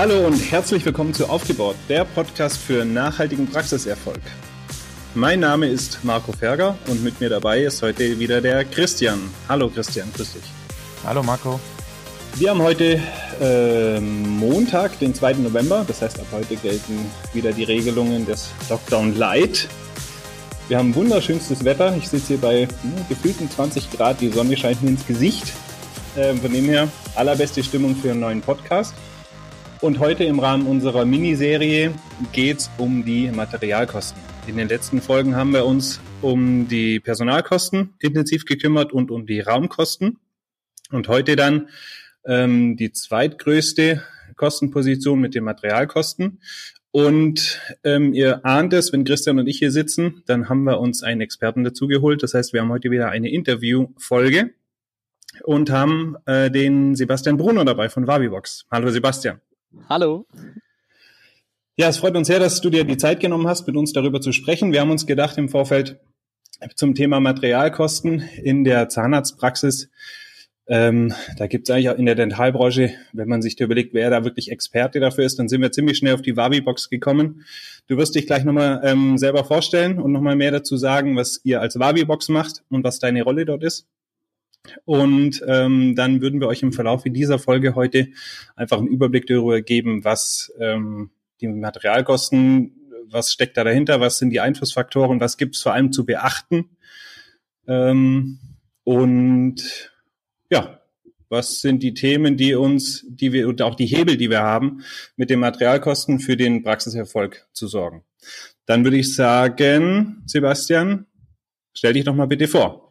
Hallo und herzlich willkommen zu Aufgebaut, der Podcast für nachhaltigen Praxiserfolg. Mein Name ist Marco Ferger und mit mir dabei ist heute wieder der Christian. Hallo Christian, grüß dich. Hallo Marco. Wir haben heute äh, Montag, den 2. November. Das heißt, ab heute gelten wieder die Regelungen des Lockdown Light. Wir haben wunderschönstes Wetter. Ich sitze hier bei hm, gefühlten 20 Grad. Die Sonne scheint mir ins Gesicht. Äh, von dem her allerbeste Stimmung für einen neuen Podcast. Und heute im Rahmen unserer Miniserie geht es um die Materialkosten. In den letzten Folgen haben wir uns um die Personalkosten intensiv gekümmert und um die Raumkosten. Und heute dann ähm, die zweitgrößte Kostenposition mit den Materialkosten. Und ähm, ihr ahnt es, wenn Christian und ich hier sitzen, dann haben wir uns einen Experten dazugeholt. Das heißt, wir haben heute wieder eine Interviewfolge und haben äh, den Sebastian Bruno dabei von Wabibox. Hallo Sebastian. Hallo. Ja, es freut uns sehr, dass du dir die Zeit genommen hast, mit uns darüber zu sprechen. Wir haben uns gedacht im Vorfeld zum Thema Materialkosten in der Zahnarztpraxis ähm, da gibt es eigentlich auch in der Dentalbranche, wenn man sich da überlegt, wer da wirklich Experte dafür ist, dann sind wir ziemlich schnell auf die Wabi-Box gekommen. Du wirst dich gleich nochmal ähm, selber vorstellen und nochmal mehr dazu sagen, was ihr als Wabi-Box macht und was deine Rolle dort ist. Und ähm, dann würden wir euch im Verlauf dieser Folge heute einfach einen Überblick darüber geben, was ähm, die Materialkosten, was steckt da dahinter, was sind die Einflussfaktoren, was gibt es vor allem zu beachten. Ähm, und ja, was sind die Themen, die uns, die wir und auch die Hebel, die wir haben, mit den Materialkosten für den Praxiserfolg zu sorgen. Dann würde ich sagen, Sebastian, stell dich doch mal bitte vor.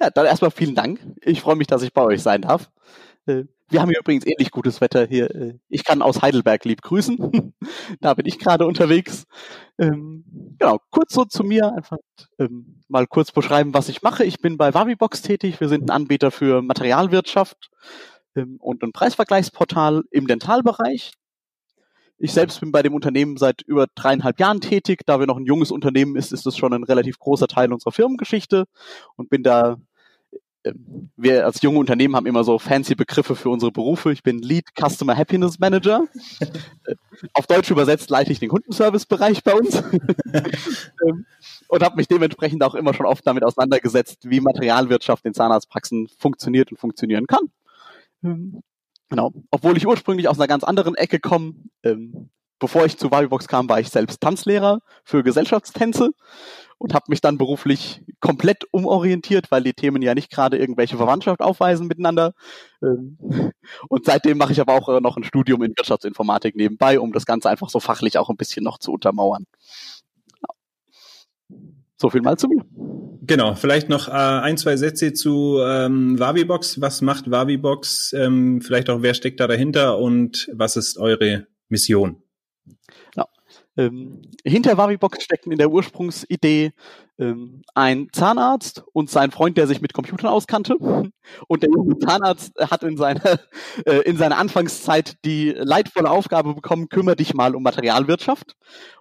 Ja, dann erstmal vielen Dank. Ich freue mich, dass ich bei euch sein darf. Äh, wir haben hier übrigens ähnlich gutes Wetter hier. Äh, ich kann aus Heidelberg lieb grüßen. da bin ich gerade unterwegs. Ähm, genau, kurz so zu mir, einfach ähm, mal kurz beschreiben, was ich mache. Ich bin bei Wavibox tätig. Wir sind ein Anbieter für Materialwirtschaft ähm, und ein Preisvergleichsportal im Dentalbereich. Ich selbst bin bei dem Unternehmen seit über dreieinhalb Jahren tätig. Da wir noch ein junges Unternehmen ist, ist das schon ein relativ großer Teil unserer Firmengeschichte und bin da wir als junge Unternehmen haben immer so fancy Begriffe für unsere Berufe. Ich bin Lead Customer Happiness Manager. Auf Deutsch übersetzt leite ich den Kundenservice-Bereich bei uns ähm, und habe mich dementsprechend auch immer schon oft damit auseinandergesetzt, wie Materialwirtschaft in Zahnarztpraxen funktioniert und funktionieren kann. Ähm, genau. Obwohl ich ursprünglich aus einer ganz anderen Ecke komme. Bevor ich zu Wabibox kam, war ich selbst Tanzlehrer für Gesellschaftstänze und habe mich dann beruflich komplett umorientiert, weil die Themen ja nicht gerade irgendwelche Verwandtschaft aufweisen miteinander. Ähm, und seitdem mache ich aber auch äh, noch ein Studium in Wirtschaftsinformatik nebenbei, um das Ganze einfach so fachlich auch ein bisschen noch zu untermauern. So viel mal zu mir. Genau, vielleicht noch äh, ein, zwei Sätze zu ähm, Wavibox. Was macht Wavibox? Ähm, vielleicht auch, wer steckt da dahinter und was ist eure Mission? Ähm, hinter Wavibox steckten in der Ursprungsidee ähm, ein Zahnarzt und sein Freund, der sich mit Computern auskannte. Und der junge Zahnarzt hat in seiner, äh, in seiner Anfangszeit die leidvolle Aufgabe bekommen, kümmere dich mal um Materialwirtschaft.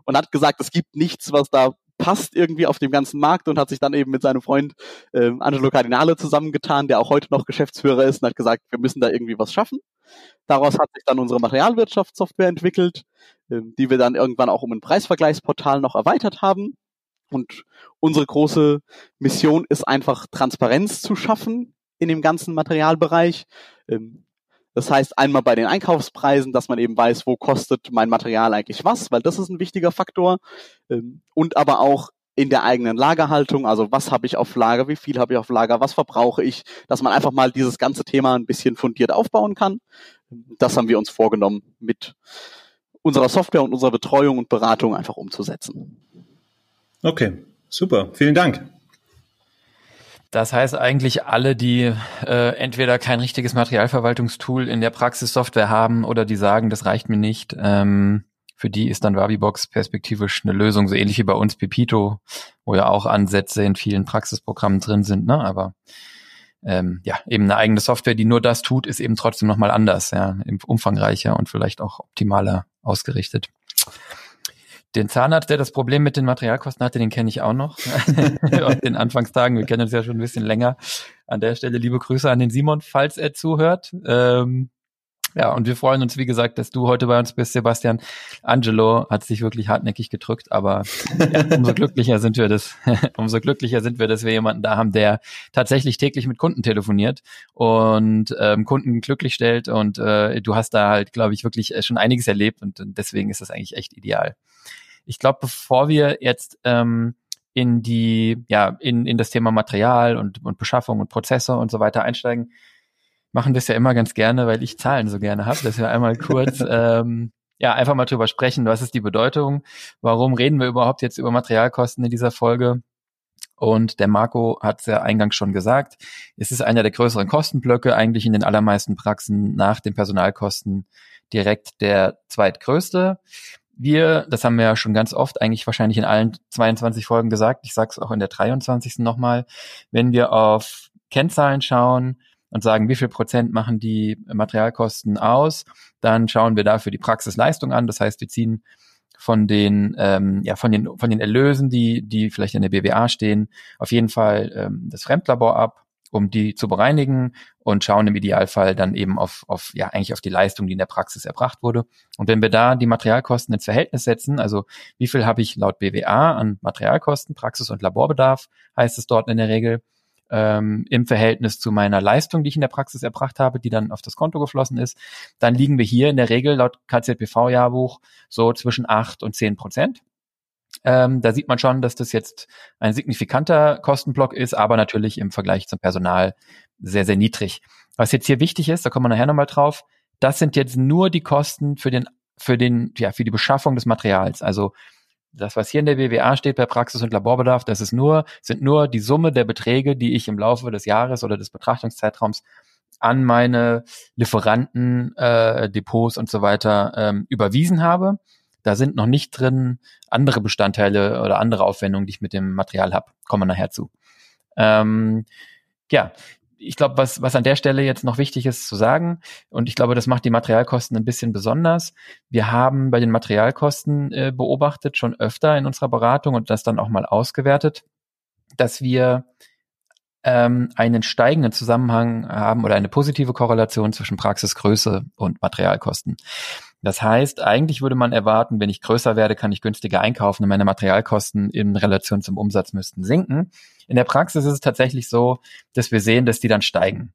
Und hat gesagt, es gibt nichts, was da passt irgendwie auf dem ganzen Markt und hat sich dann eben mit seinem Freund äh, Angelo Cardinale zusammengetan, der auch heute noch Geschäftsführer ist und hat gesagt, wir müssen da irgendwie was schaffen. Daraus hat sich dann unsere Materialwirtschaftssoftware entwickelt, die wir dann irgendwann auch um ein Preisvergleichsportal noch erweitert haben. Und unsere große Mission ist einfach Transparenz zu schaffen in dem ganzen Materialbereich. Ähm, das heißt einmal bei den Einkaufspreisen, dass man eben weiß, wo kostet mein Material eigentlich was, weil das ist ein wichtiger Faktor. Ähm, und aber auch in der eigenen Lagerhaltung, also was habe ich auf Lager, wie viel habe ich auf Lager, was verbrauche ich, dass man einfach mal dieses ganze Thema ein bisschen fundiert aufbauen kann. Das haben wir uns vorgenommen, mit unserer Software und unserer Betreuung und Beratung einfach umzusetzen. Okay, super, vielen Dank. Das heißt eigentlich alle, die äh, entweder kein richtiges Materialverwaltungstool in der Praxissoftware haben oder die sagen, das reicht mir nicht, ähm, für die ist dann Wabibox perspektivisch eine Lösung, so ähnlich wie bei uns Pepito, wo ja auch Ansätze in vielen Praxisprogrammen drin sind, ne? Aber ähm, ja, eben eine eigene Software, die nur das tut, ist eben trotzdem nochmal anders, ja, umfangreicher und vielleicht auch optimaler ausgerichtet. Den Zahnarzt, der das Problem mit den Materialkosten hatte, den kenne ich auch noch aus den Anfangstagen. Wir kennen uns ja schon ein bisschen länger. An der Stelle liebe Grüße an den Simon, falls er zuhört. Ähm, Ja, und wir freuen uns, wie gesagt, dass du heute bei uns bist, Sebastian. Angelo hat sich wirklich hartnäckig gedrückt, aber ja, umso glücklicher sind wir das, umso glücklicher sind wir, dass wir jemanden da haben, der tatsächlich täglich mit Kunden telefoniert und ähm, Kunden glücklich stellt. Und äh, du hast da halt, glaube ich, wirklich äh, schon einiges erlebt und, und deswegen ist das eigentlich echt ideal. Ich glaube, bevor wir jetzt ähm, in die, ja, in, in das Thema Material und, und Beschaffung und Prozesse und so weiter einsteigen, machen das ja immer ganz gerne, weil ich Zahlen so gerne habe, dass wir einmal kurz ähm, ja einfach mal drüber sprechen, was ist die Bedeutung, warum reden wir überhaupt jetzt über Materialkosten in dieser Folge. Und der Marco hat ja eingangs schon gesagt, es ist einer der größeren Kostenblöcke, eigentlich in den allermeisten Praxen nach den Personalkosten direkt der zweitgrößte. Wir, das haben wir ja schon ganz oft, eigentlich wahrscheinlich in allen 22 Folgen gesagt, ich sage es auch in der 23. nochmal, wenn wir auf Kennzahlen schauen, und sagen, wie viel Prozent machen die Materialkosten aus. Dann schauen wir dafür die Praxisleistung an. Das heißt, wir ziehen von den, ähm, ja, von den, von den Erlösen, die, die vielleicht in der BWA stehen, auf jeden Fall ähm, das Fremdlabor ab, um die zu bereinigen und schauen im Idealfall dann eben auf, auf, ja, eigentlich auf die Leistung, die in der Praxis erbracht wurde. Und wenn wir da die Materialkosten ins Verhältnis setzen, also wie viel habe ich laut BWA an Materialkosten, Praxis- und Laborbedarf, heißt es dort in der Regel, ähm, im Verhältnis zu meiner Leistung, die ich in der Praxis erbracht habe, die dann auf das Konto geflossen ist, dann liegen wir hier in der Regel laut KZBV-Jahrbuch so zwischen acht und zehn Prozent. Ähm, da sieht man schon, dass das jetzt ein signifikanter Kostenblock ist, aber natürlich im Vergleich zum Personal sehr, sehr niedrig. Was jetzt hier wichtig ist, da kommen wir nachher nochmal drauf, das sind jetzt nur die Kosten für den, für den, ja, für die Beschaffung des Materials. Also das, was hier in der BWA steht per Praxis- und Laborbedarf, das ist nur, sind nur die Summe der Beträge, die ich im Laufe des Jahres oder des Betrachtungszeitraums an meine Lieferanten, äh, Depots und so weiter ähm, überwiesen habe. Da sind noch nicht drin andere Bestandteile oder andere Aufwendungen, die ich mit dem Material habe. Kommen wir nachher zu. Ähm, ja, ich glaube, was, was an der Stelle jetzt noch wichtig ist zu sagen, und ich glaube, das macht die Materialkosten ein bisschen besonders. Wir haben bei den Materialkosten äh, beobachtet, schon öfter in unserer Beratung und das dann auch mal ausgewertet, dass wir ähm, einen steigenden Zusammenhang haben oder eine positive Korrelation zwischen Praxisgröße und Materialkosten. Das heißt, eigentlich würde man erwarten, wenn ich größer werde, kann ich günstiger einkaufen und meine Materialkosten in Relation zum Umsatz müssten sinken. In der Praxis ist es tatsächlich so, dass wir sehen, dass die dann steigen.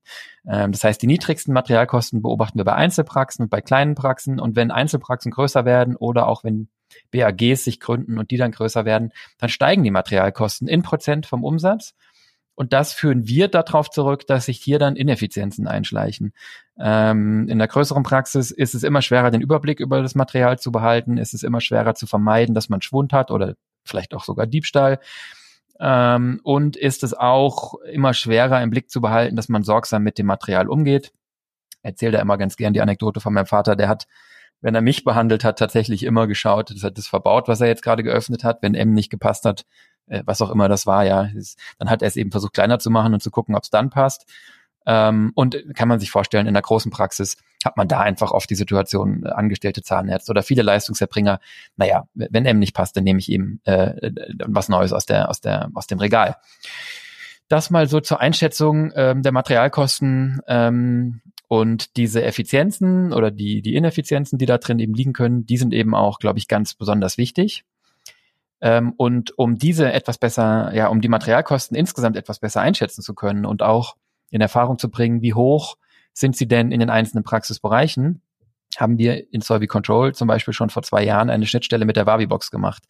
Ähm, das heißt, die niedrigsten Materialkosten beobachten wir bei Einzelpraxen und bei kleinen Praxen. Und wenn Einzelpraxen größer werden oder auch wenn BAGs sich gründen und die dann größer werden, dann steigen die Materialkosten in Prozent vom Umsatz. Und das führen wir darauf zurück, dass sich hier dann Ineffizienzen einschleichen. Ähm, in der größeren Praxis ist es immer schwerer, den Überblick über das Material zu behalten. Es ist immer schwerer zu vermeiden, dass man Schwund hat oder vielleicht auch sogar Diebstahl. Ähm, und ist es auch immer schwerer im Blick zu behalten, dass man sorgsam mit dem Material umgeht. Erzähle da immer ganz gern die Anekdote von meinem Vater, der hat wenn er mich behandelt hat, tatsächlich immer geschaut, das hat das verbaut, was er jetzt gerade geöffnet hat. Wenn M nicht gepasst hat, äh, was auch immer das war, ja, dann hat er es eben versucht kleiner zu machen und zu gucken, ob es dann passt. Ähm, und kann man sich vorstellen, in der großen Praxis hat man da einfach oft die Situation, äh, angestellte Zahnärzte oder viele Leistungserbringer, naja, wenn M nicht passt, dann nehme ich eben äh, äh, was Neues aus der, aus der, aus dem Regal. Das mal so zur Einschätzung ähm, der Materialkosten ähm, und diese Effizienzen oder die, die Ineffizienzen, die da drin eben liegen können, die sind eben auch, glaube ich, ganz besonders wichtig. Ähm, und um diese etwas besser, ja, um die Materialkosten insgesamt etwas besser einschätzen zu können und auch in Erfahrung zu bringen, wie hoch sind sie denn in den einzelnen Praxisbereichen, haben wir in Solvi Control zum Beispiel schon vor zwei Jahren eine Schnittstelle mit der Wavibox gemacht.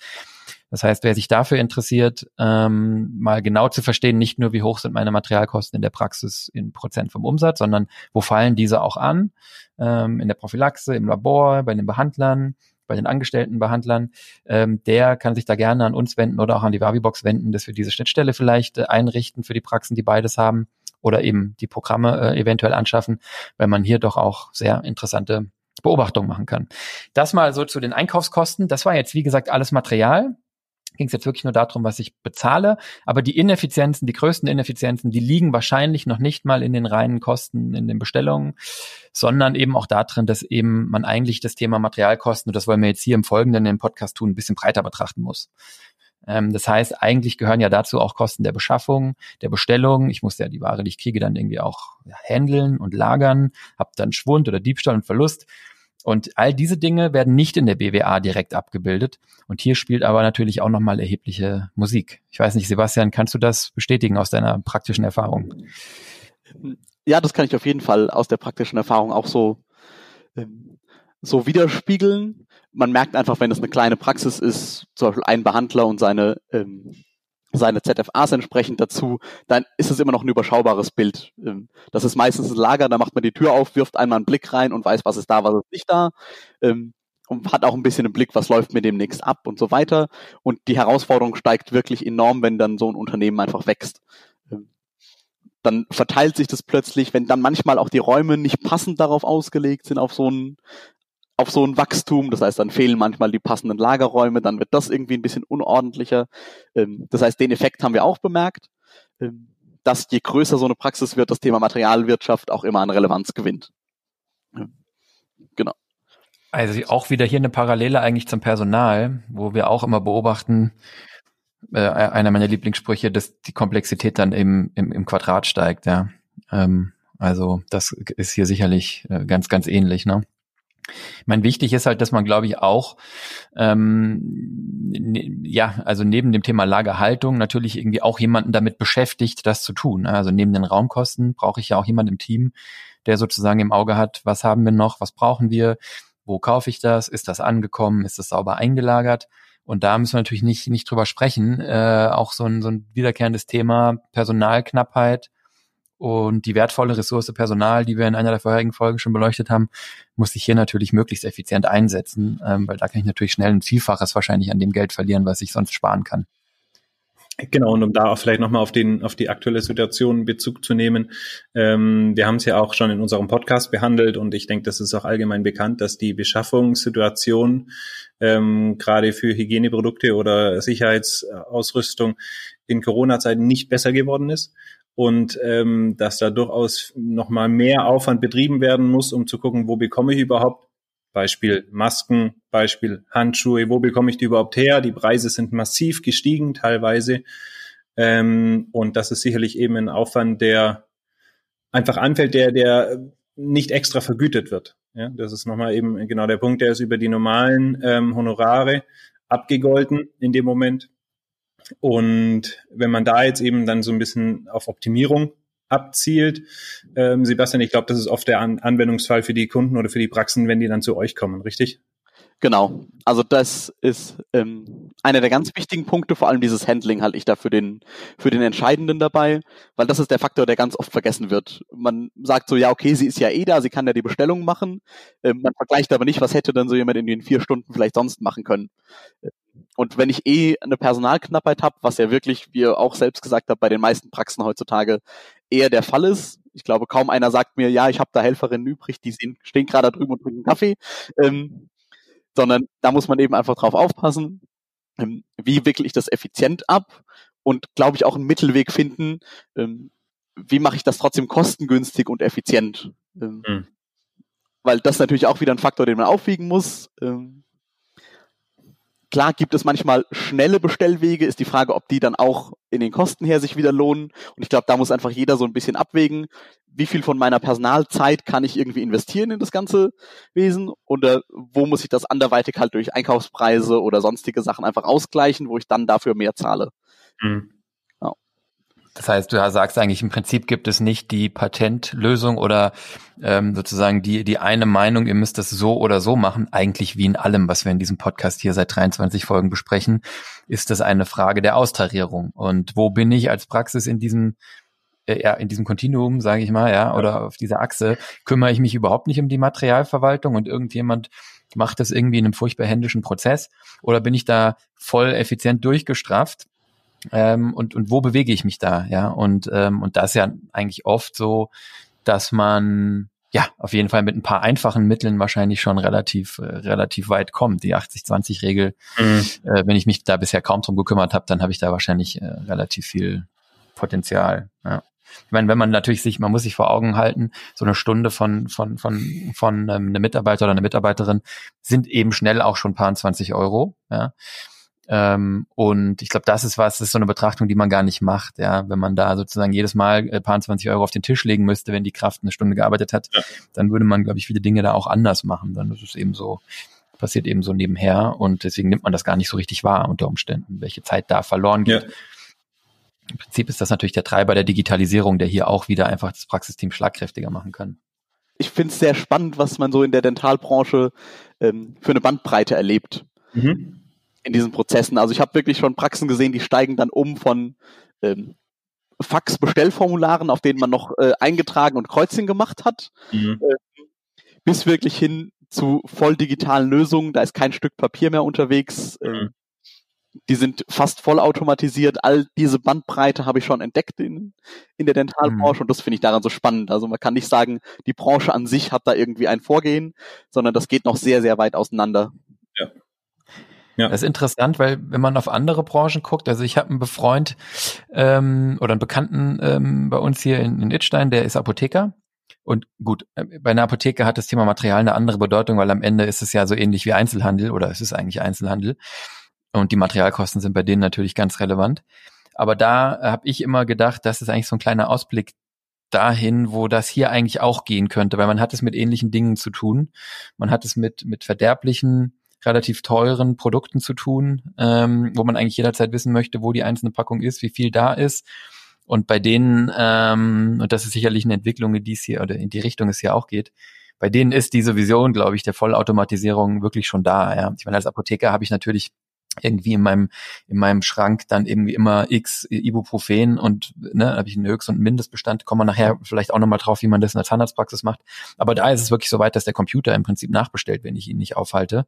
Das heißt, wer sich dafür interessiert, ähm, mal genau zu verstehen, nicht nur wie hoch sind meine Materialkosten in der Praxis in Prozent vom Umsatz, sondern wo fallen diese auch an, ähm, in der Prophylaxe, im Labor, bei den Behandlern, bei den angestellten Behandlern, ähm, der kann sich da gerne an uns wenden oder auch an die Wavibox wenden, dass wir diese Schnittstelle vielleicht äh, einrichten für die Praxen, die beides haben oder eben die Programme äh, eventuell anschaffen, weil man hier doch auch sehr interessante Beobachtungen machen kann. Das mal so zu den Einkaufskosten. Das war jetzt, wie gesagt, alles Material ging es jetzt wirklich nur darum, was ich bezahle. Aber die Ineffizienzen, die größten Ineffizienzen, die liegen wahrscheinlich noch nicht mal in den reinen Kosten, in den Bestellungen, sondern eben auch darin, dass eben man eigentlich das Thema Materialkosten, und das wollen wir jetzt hier im Folgenden im Podcast tun, ein bisschen breiter betrachten muss. Ähm, das heißt, eigentlich gehören ja dazu auch Kosten der Beschaffung, der Bestellung. Ich muss ja die Ware, die ich kriege, dann irgendwie auch handeln und lagern, habe dann Schwund oder Diebstahl und Verlust. Und all diese Dinge werden nicht in der BWA direkt abgebildet. Und hier spielt aber natürlich auch nochmal erhebliche Musik. Ich weiß nicht, Sebastian, kannst du das bestätigen aus deiner praktischen Erfahrung? Ja, das kann ich auf jeden Fall aus der praktischen Erfahrung auch so, ähm, so widerspiegeln. Man merkt einfach, wenn es eine kleine Praxis ist, zum Beispiel ein Behandler und seine ähm, seine ZFAs entsprechend dazu, dann ist es immer noch ein überschaubares Bild. Ähm, das ist meistens ein Lager, da macht man die Tür auf, wirft einmal einen Blick rein und weiß, was ist da, was ist nicht da. Ähm, und hat auch ein bisschen einen Blick, was läuft mir demnächst ab und so weiter. Und die Herausforderung steigt wirklich enorm, wenn dann so ein Unternehmen einfach wächst. Ähm, dann verteilt sich das plötzlich, wenn dann manchmal auch die Räume nicht passend darauf ausgelegt sind, auf so ein, auf so ein Wachstum. Das heißt, dann fehlen manchmal die passenden Lagerräume, dann wird das irgendwie ein bisschen unordentlicher. Ähm, das heißt, den Effekt haben wir auch bemerkt, ähm, dass je größer so eine Praxis wird, das Thema Materialwirtschaft auch immer an Relevanz gewinnt. Genau. Also auch wieder hier eine Parallele eigentlich zum Personal, wo wir auch immer beobachten, äh, einer meiner Lieblingssprüche, dass die Komplexität dann im, im, im Quadrat steigt, ja. Ähm, also das ist hier sicherlich äh, ganz, ganz ähnlich, ne? Ich meine, wichtig ist halt, dass man, glaube ich, auch ähm, ne, ja, also neben dem Thema Lagerhaltung natürlich irgendwie auch jemanden damit beschäftigt, das zu tun. Also neben den Raumkosten brauche ich ja auch jemanden im Team, der sozusagen im Auge hat, was haben wir noch, was brauchen wir, wo kaufe ich das, ist das angekommen, ist das sauber eingelagert. Und da müssen wir natürlich nicht, nicht drüber sprechen. Äh, auch so ein, so ein wiederkehrendes Thema Personalknappheit und die wertvolle Ressource Personal, die wir in einer der vorherigen Folgen schon beleuchtet haben, muss ich hier natürlich möglichst effizient einsetzen, ähm, weil da kann ich natürlich schnell ein Vielfaches wahrscheinlich an dem Geld verlieren, was ich sonst sparen kann. Genau, und um da auch vielleicht nochmal auf, den, auf die aktuelle Situation Bezug zu nehmen. Ähm, wir haben es ja auch schon in unserem Podcast behandelt und ich denke, das ist auch allgemein bekannt, dass die Beschaffungssituation ähm, gerade für Hygieneprodukte oder Sicherheitsausrüstung in Corona-Zeiten nicht besser geworden ist und ähm, dass da durchaus nochmal mehr Aufwand betrieben werden muss, um zu gucken, wo bekomme ich überhaupt Beispiel Masken, Beispiel Handschuhe, wo bekomme ich die überhaupt her? Die Preise sind massiv gestiegen teilweise. Ähm, und das ist sicherlich eben ein Aufwand, der einfach anfällt, der, der nicht extra vergütet wird. Ja, das ist nochmal eben genau der Punkt, der ist über die normalen ähm, Honorare abgegolten in dem Moment. Und wenn man da jetzt eben dann so ein bisschen auf Optimierung abzielt, ähm, Sebastian, ich glaube, das ist oft der An Anwendungsfall für die Kunden oder für die Praxen, wenn die dann zu euch kommen, richtig? Genau. Also das ist ähm, einer der ganz wichtigen Punkte, vor allem dieses Handling halte ich da für den, für den Entscheidenden dabei, weil das ist der Faktor, der ganz oft vergessen wird. Man sagt so, ja, okay, sie ist ja eh da, sie kann ja die Bestellung machen. Ähm, man vergleicht aber nicht, was hätte dann so jemand in den vier Stunden vielleicht sonst machen können. Und wenn ich eh eine Personalknappheit habe, was ja wirklich, wie ihr auch selbst gesagt habt, bei den meisten Praxen heutzutage eher der Fall ist. Ich glaube, kaum einer sagt mir, ja, ich habe da Helferinnen übrig, die stehen gerade da drüben und trinken Kaffee. Ähm, sondern da muss man eben einfach drauf aufpassen, ähm, wie wickle ich das effizient ab und glaube ich auch einen Mittelweg finden, ähm, wie mache ich das trotzdem kostengünstig und effizient. Mhm. Weil das natürlich auch wieder ein Faktor, den man aufwiegen muss. Ähm, Klar gibt es manchmal schnelle Bestellwege, ist die Frage, ob die dann auch in den Kosten her sich wieder lohnen. Und ich glaube, da muss einfach jeder so ein bisschen abwägen, wie viel von meiner Personalzeit kann ich irgendwie investieren in das ganze Wesen oder wo muss ich das anderweitig halt durch Einkaufspreise oder sonstige Sachen einfach ausgleichen, wo ich dann dafür mehr zahle. Mhm. Das heißt, du sagst eigentlich, im Prinzip gibt es nicht die Patentlösung oder ähm, sozusagen die, die eine Meinung, ihr müsst das so oder so machen. Eigentlich wie in allem, was wir in diesem Podcast hier seit 23 Folgen besprechen, ist das eine Frage der Austarierung. Und wo bin ich als Praxis in diesem äh, ja, in diesem Kontinuum, sage ich mal, ja, oder auf dieser Achse, kümmere ich mich überhaupt nicht um die Materialverwaltung und irgendjemand macht das irgendwie in einem furchtbar händischen Prozess oder bin ich da voll effizient durchgestrafft ähm, und, und wo bewege ich mich da, ja, und, ähm, und das ist ja eigentlich oft so, dass man ja, auf jeden Fall mit ein paar einfachen Mitteln wahrscheinlich schon relativ, äh, relativ weit kommt. Die 80-20-Regel, mhm. äh, wenn ich mich da bisher kaum drum gekümmert habe, dann habe ich da wahrscheinlich äh, relativ viel Potenzial. Ja. Ich meine, wenn man natürlich sich, man muss sich vor Augen halten, so eine Stunde von, von, von, von ähm, einem Mitarbeiter oder einer Mitarbeiterin sind eben schnell auch schon paar 20 Euro. Ja. Ähm, und ich glaube, das ist was, das ist so eine Betrachtung, die man gar nicht macht, ja. Wenn man da sozusagen jedes Mal äh, paar 20 Euro auf den Tisch legen müsste, wenn die Kraft eine Stunde gearbeitet hat, ja. dann würde man, glaube ich, viele Dinge da auch anders machen. Dann ist es eben so, passiert eben so nebenher und deswegen nimmt man das gar nicht so richtig wahr unter Umständen, welche Zeit da verloren geht. Ja. Im Prinzip ist das natürlich der Treiber der Digitalisierung, der hier auch wieder einfach das Praxisteam schlagkräftiger machen kann. Ich finde es sehr spannend, was man so in der Dentalbranche ähm, für eine Bandbreite erlebt. Mhm in diesen Prozessen. Also ich habe wirklich schon Praxen gesehen, die steigen dann um von ähm, Fax-Bestellformularen, auf denen man noch äh, eingetragen und Kreuzchen gemacht hat, mhm. äh, bis wirklich hin zu voll digitalen Lösungen. Da ist kein Stück Papier mehr unterwegs. Äh, mhm. Die sind fast vollautomatisiert. All diese Bandbreite habe ich schon entdeckt in, in der Dentalbranche mhm. und das finde ich daran so spannend. Also man kann nicht sagen, die Branche an sich hat da irgendwie ein Vorgehen, sondern das geht noch sehr, sehr weit auseinander. Ja. Ja. Das ist interessant, weil wenn man auf andere Branchen guckt, also ich habe einen Befreund ähm, oder einen Bekannten ähm, bei uns hier in, in Itstein, der ist Apotheker. Und gut, äh, bei einer Apotheke hat das Thema Material eine andere Bedeutung, weil am Ende ist es ja so ähnlich wie Einzelhandel oder es ist eigentlich Einzelhandel. Und die Materialkosten sind bei denen natürlich ganz relevant. Aber da habe ich immer gedacht, das ist eigentlich so ein kleiner Ausblick dahin, wo das hier eigentlich auch gehen könnte, weil man hat es mit ähnlichen Dingen zu tun. Man hat es mit, mit verderblichen relativ teuren Produkten zu tun, ähm, wo man eigentlich jederzeit wissen möchte, wo die einzelne Packung ist, wie viel da ist. Und bei denen, ähm, und das ist sicherlich eine Entwicklung, in die es hier oder in die Richtung es hier auch geht, bei denen ist diese Vision, glaube ich, der Vollautomatisierung wirklich schon da. Ja. Ich meine, als Apotheker habe ich natürlich irgendwie in meinem in meinem Schrank dann irgendwie immer X Ibuprofen und ne, habe ich einen Höchst- und Mindestbestand. Kommen wir nachher vielleicht auch nochmal drauf, wie man das in der Zahnarztpraxis macht. Aber da ist es wirklich so weit, dass der Computer im Prinzip nachbestellt, wenn ich ihn nicht aufhalte.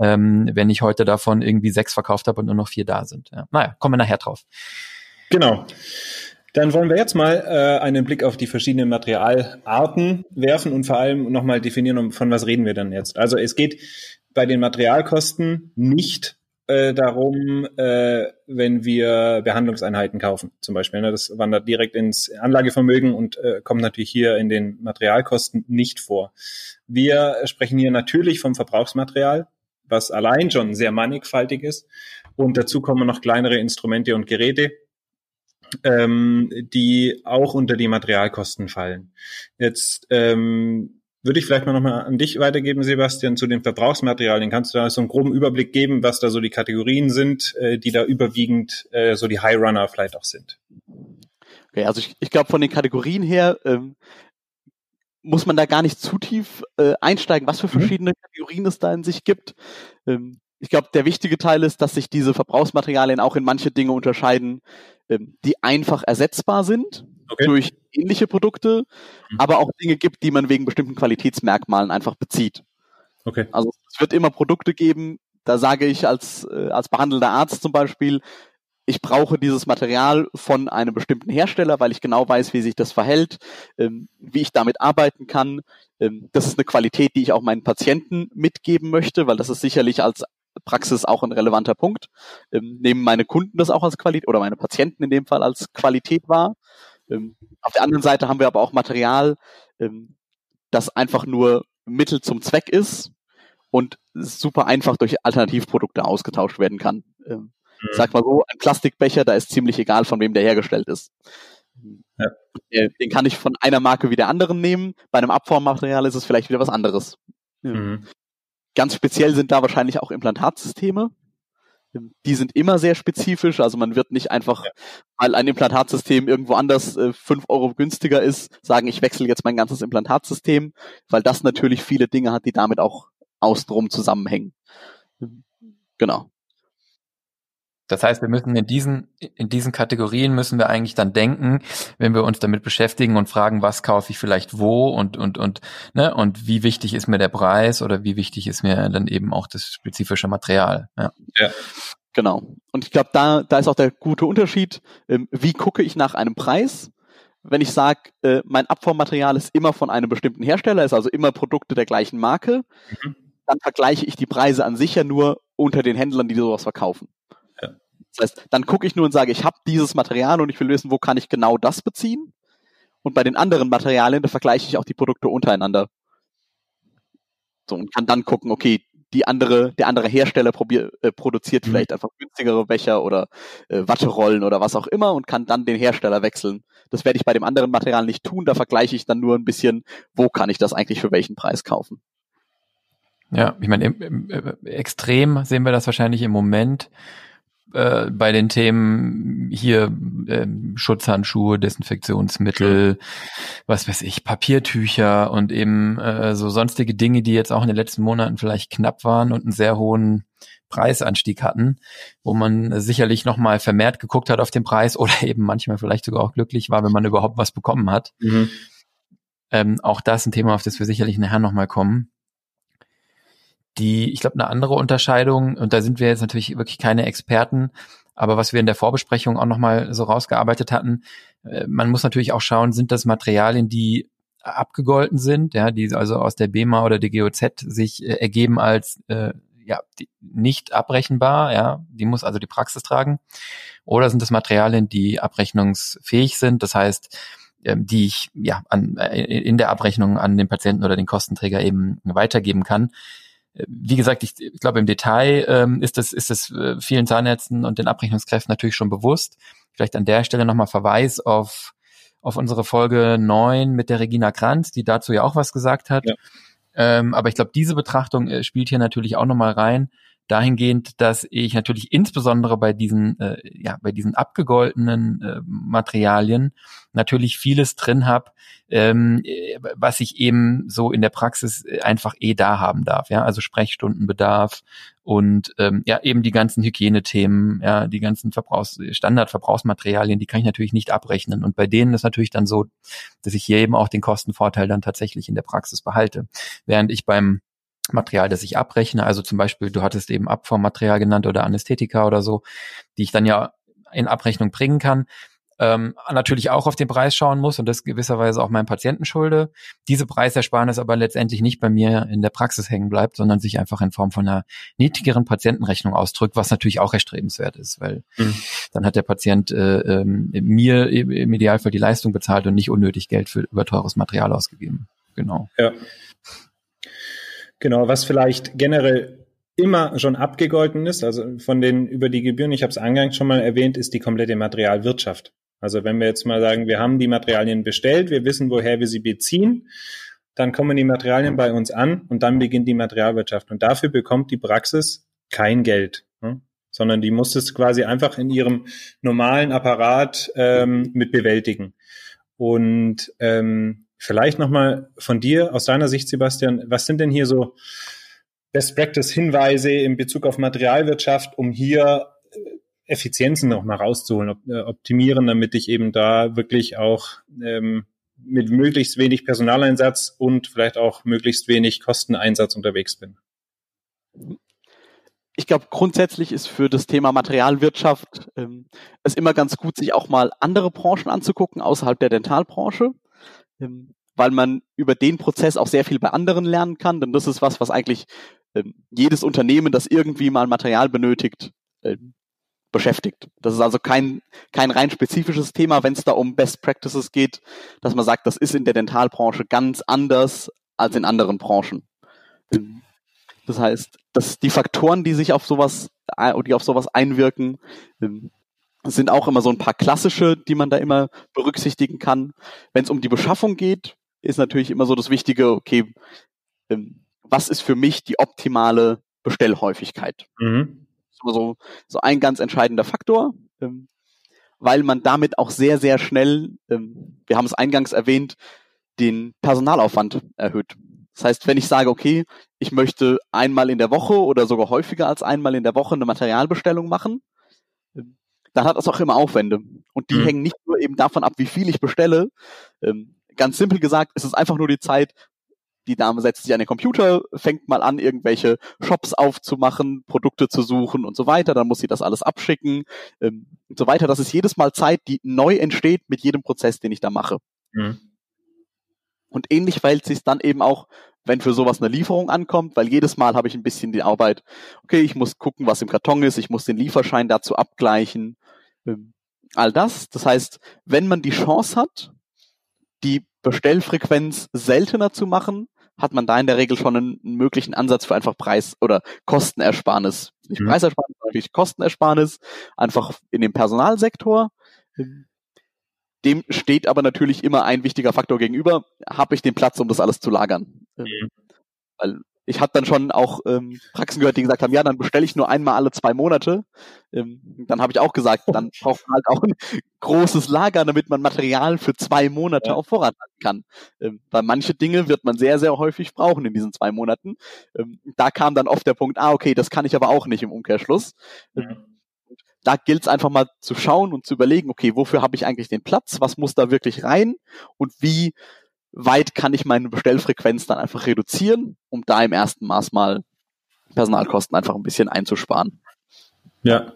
Ähm, wenn ich heute davon irgendwie sechs verkauft habe und nur noch vier da sind. Ja. Naja, kommen wir nachher drauf. Genau. Dann wollen wir jetzt mal äh, einen Blick auf die verschiedenen Materialarten werfen und vor allem nochmal definieren, von was reden wir denn jetzt. Also es geht bei den Materialkosten nicht äh, darum, äh, wenn wir Behandlungseinheiten kaufen, zum Beispiel. Ne? Das wandert direkt ins Anlagevermögen und äh, kommt natürlich hier in den Materialkosten nicht vor. Wir sprechen hier natürlich vom Verbrauchsmaterial, was allein schon sehr mannigfaltig ist. Und dazu kommen noch kleinere Instrumente und Geräte, ähm, die auch unter die Materialkosten fallen. Jetzt ähm, würde ich vielleicht mal nochmal an dich weitergeben, Sebastian, zu den Verbrauchsmaterialien. Kannst du da so einen groben Überblick geben, was da so die Kategorien sind, äh, die da überwiegend äh, so die High Runner vielleicht auch sind? Okay, also ich, ich glaube, von den Kategorien her ähm, muss man da gar nicht zu tief äh, einsteigen, was für mhm. verschiedene mhm. Kategorien es da in sich gibt. Ähm, ich glaube, der wichtige Teil ist, dass sich diese Verbrauchsmaterialien auch in manche Dinge unterscheiden, ähm, die einfach ersetzbar sind okay. durch ähnliche Produkte, mhm. aber auch Dinge gibt, die man wegen bestimmten Qualitätsmerkmalen einfach bezieht. Okay. Also es wird immer Produkte geben, da sage ich als, äh, als behandelnder Arzt zum Beispiel, ich brauche dieses Material von einem bestimmten Hersteller, weil ich genau weiß, wie sich das verhält, ähm, wie ich damit arbeiten kann. Ähm, das ist eine Qualität, die ich auch meinen Patienten mitgeben möchte, weil das ist sicherlich als Praxis auch ein relevanter Punkt. Ähm, nehmen meine Kunden das auch als Qualität oder meine Patienten in dem Fall als Qualität wahr. Ähm, auf der anderen Seite haben wir aber auch Material, ähm, das einfach nur Mittel zum Zweck ist und super einfach durch Alternativprodukte ausgetauscht werden kann. Ähm, mhm. Sag mal so, ein Plastikbecher, da ist ziemlich egal, von wem der hergestellt ist. Ja. Den kann ich von einer Marke wie der anderen nehmen. Bei einem Abformmaterial ist es vielleicht wieder was anderes. Mhm. Ganz speziell sind da wahrscheinlich auch Implantatsysteme. Die sind immer sehr spezifisch, also man wird nicht einfach, ja. weil ein Implantatsystem irgendwo anders äh, fünf Euro günstiger ist, sagen, ich wechsle jetzt mein ganzes Implantatsystem, weil das natürlich viele Dinge hat, die damit auch außenrum zusammenhängen. Genau. Das heißt, wir müssen in diesen, in diesen Kategorien müssen wir eigentlich dann denken, wenn wir uns damit beschäftigen und fragen, was kaufe ich vielleicht wo und, und, und, ne, und wie wichtig ist mir der Preis oder wie wichtig ist mir dann eben auch das spezifische Material. Ja. ja. Genau. Und ich glaube, da, da ist auch der gute Unterschied. Ähm, wie gucke ich nach einem Preis? Wenn ich sage, äh, mein Abformmaterial ist immer von einem bestimmten Hersteller, ist also immer Produkte der gleichen Marke, mhm. dann vergleiche ich die Preise an sich ja nur unter den Händlern, die sowas verkaufen. Das heißt, dann gucke ich nur und sage, ich habe dieses Material und ich will wissen, wo kann ich genau das beziehen. Und bei den anderen Materialien, da vergleiche ich auch die Produkte untereinander. So, und kann dann gucken, okay, die andere, der andere Hersteller probier, äh, produziert mhm. vielleicht einfach günstigere Becher oder äh, Watterollen oder was auch immer und kann dann den Hersteller wechseln. Das werde ich bei dem anderen Material nicht tun. Da vergleiche ich dann nur ein bisschen, wo kann ich das eigentlich für welchen Preis kaufen. Ja, ich meine, im, im, äh, extrem sehen wir das wahrscheinlich im Moment äh, bei den Themen hier äh, Schutzhandschuhe, Desinfektionsmittel, was weiß ich, Papiertücher und eben äh, so sonstige Dinge, die jetzt auch in den letzten Monaten vielleicht knapp waren und einen sehr hohen Preisanstieg hatten, wo man sicherlich nochmal vermehrt geguckt hat auf den Preis oder eben manchmal vielleicht sogar auch glücklich war, wenn man überhaupt was bekommen hat. Mhm. Ähm, auch das ein Thema, auf das wir sicherlich nachher nochmal kommen. Die, ich glaube, eine andere Unterscheidung, und da sind wir jetzt natürlich wirklich keine Experten, aber was wir in der Vorbesprechung auch nochmal so rausgearbeitet hatten, äh, man muss natürlich auch schauen, sind das Materialien, die abgegolten sind, ja, die also aus der BEMA oder der GOZ sich äh, ergeben als äh, ja, nicht abrechenbar, ja, die muss also die Praxis tragen. Oder sind das Materialien, die abrechnungsfähig sind, das heißt, ähm, die ich ja an, äh, in der Abrechnung an den Patienten oder den Kostenträger eben weitergeben kann wie gesagt, ich, ich glaube im Detail ähm, ist das ist das äh, vielen Zahnärzten und den Abrechnungskräften natürlich schon bewusst. Vielleicht an der Stelle nochmal Verweis auf auf unsere Folge neun mit der Regina Kranz, die dazu ja auch was gesagt hat. Ja. Ähm, aber ich glaube, diese Betrachtung äh, spielt hier natürlich auch nochmal rein, dahingehend, dass ich natürlich insbesondere bei diesen, äh, ja, bei diesen abgegoltenen äh, Materialien natürlich vieles drin habe, ähm, was ich eben so in der Praxis einfach eh da haben darf. Ja, also Sprechstundenbedarf und ähm, ja eben die ganzen Hygienethemen, ja, die ganzen Verbrauchs Standardverbrauchsmaterialien, die kann ich natürlich nicht abrechnen. Und bei denen ist natürlich dann so, dass ich hier eben auch den Kostenvorteil dann tatsächlich in der Praxis behalte, während ich beim Material, das ich abrechne. Also zum Beispiel, du hattest eben Abformmaterial genannt oder Anästhetika oder so, die ich dann ja in Abrechnung bringen kann. Ähm, natürlich auch auf den Preis schauen muss und das gewisserweise auch meinem Patienten schulde. Diese Preisersparnis aber letztendlich nicht bei mir in der Praxis hängen bleibt, sondern sich einfach in Form von einer niedrigeren Patientenrechnung ausdrückt, was natürlich auch erstrebenswert ist, weil mhm. dann hat der Patient äh, äh, mir im Idealfall die Leistung bezahlt und nicht unnötig Geld für überteures Material ausgegeben. Genau. Ja. Genau, was vielleicht generell immer schon abgegolten ist, also von den über die Gebühren, ich habe es eingangs schon mal erwähnt, ist die komplette Materialwirtschaft. Also wenn wir jetzt mal sagen, wir haben die Materialien bestellt, wir wissen, woher wir sie beziehen, dann kommen die Materialien bei uns an und dann beginnt die Materialwirtschaft. Und dafür bekommt die Praxis kein Geld, ne? sondern die muss es quasi einfach in ihrem normalen Apparat ähm, mit bewältigen. Und ähm, Vielleicht nochmal von dir, aus deiner Sicht, Sebastian, was sind denn hier so Best Practice Hinweise in Bezug auf Materialwirtschaft, um hier äh, Effizienzen noch mal rauszuholen, äh, optimieren, damit ich eben da wirklich auch ähm, mit möglichst wenig Personaleinsatz und vielleicht auch möglichst wenig Kosteneinsatz unterwegs bin? Ich glaube, grundsätzlich ist für das Thema Materialwirtschaft ähm, es immer ganz gut, sich auch mal andere Branchen anzugucken außerhalb der Dentalbranche. Ähm, weil man über den Prozess auch sehr viel bei anderen lernen kann, denn das ist was, was eigentlich ähm, jedes Unternehmen, das irgendwie mal Material benötigt, ähm, beschäftigt. Das ist also kein, kein rein spezifisches Thema, wenn es da um Best Practices geht, dass man sagt, das ist in der Dentalbranche ganz anders als in anderen Branchen. Das heißt, dass die Faktoren, die sich auf sowas, äh, die auf sowas einwirken, es sind auch immer so ein paar klassische, die man da immer berücksichtigen kann. Wenn es um die Beschaffung geht, ist natürlich immer so das Wichtige, okay, ähm, was ist für mich die optimale Bestellhäufigkeit? Mhm. So, so ein ganz entscheidender Faktor, ähm, weil man damit auch sehr, sehr schnell, ähm, wir haben es eingangs erwähnt, den Personalaufwand erhöht. Das heißt, wenn ich sage, okay, ich möchte einmal in der Woche oder sogar häufiger als einmal in der Woche eine Materialbestellung machen, dann hat das auch immer Aufwände. Und die mhm. hängen nicht nur eben davon ab, wie viel ich bestelle. Ähm, ganz simpel gesagt, es ist einfach nur die Zeit, die Dame setzt sich an den Computer, fängt mal an, irgendwelche Shops aufzumachen, Produkte zu suchen und so weiter. Dann muss sie das alles abschicken ähm, und so weiter. Das ist jedes Mal Zeit, die neu entsteht mit jedem Prozess, den ich da mache. Mhm. Und ähnlich verhält sich dann eben auch, wenn für sowas eine Lieferung ankommt, weil jedes Mal habe ich ein bisschen die Arbeit, okay, ich muss gucken, was im Karton ist, ich muss den Lieferschein dazu abgleichen, ähm, all das. Das heißt, wenn man die Chance hat, die Bestellfrequenz seltener zu machen, hat man da in der Regel schon einen, einen möglichen Ansatz für einfach Preis- oder Kostenersparnis. Nicht mhm. Preisersparnis, sondern natürlich Kostenersparnis, einfach in dem Personalsektor. Dem steht aber natürlich immer ein wichtiger Faktor gegenüber. Habe ich den Platz, um das alles zu lagern? Mhm. Weil ich habe dann schon auch ähm, Praxen gehört, die gesagt haben, ja, dann bestelle ich nur einmal alle zwei Monate. Ähm, dann habe ich auch gesagt, dann braucht man halt auch ein großes Lager, damit man Material für zwei Monate ja. auf Vorrat halten kann. Ähm, weil manche Dinge wird man sehr, sehr häufig brauchen in diesen zwei Monaten. Ähm, da kam dann oft der Punkt, ah, okay, das kann ich aber auch nicht im Umkehrschluss. Ähm, da gilt es einfach mal zu schauen und zu überlegen, okay, wofür habe ich eigentlich den Platz? Was muss da wirklich rein? Und wie weit kann ich meine Bestellfrequenz dann einfach reduzieren, um da im ersten Maß mal Personalkosten einfach ein bisschen einzusparen. Ja.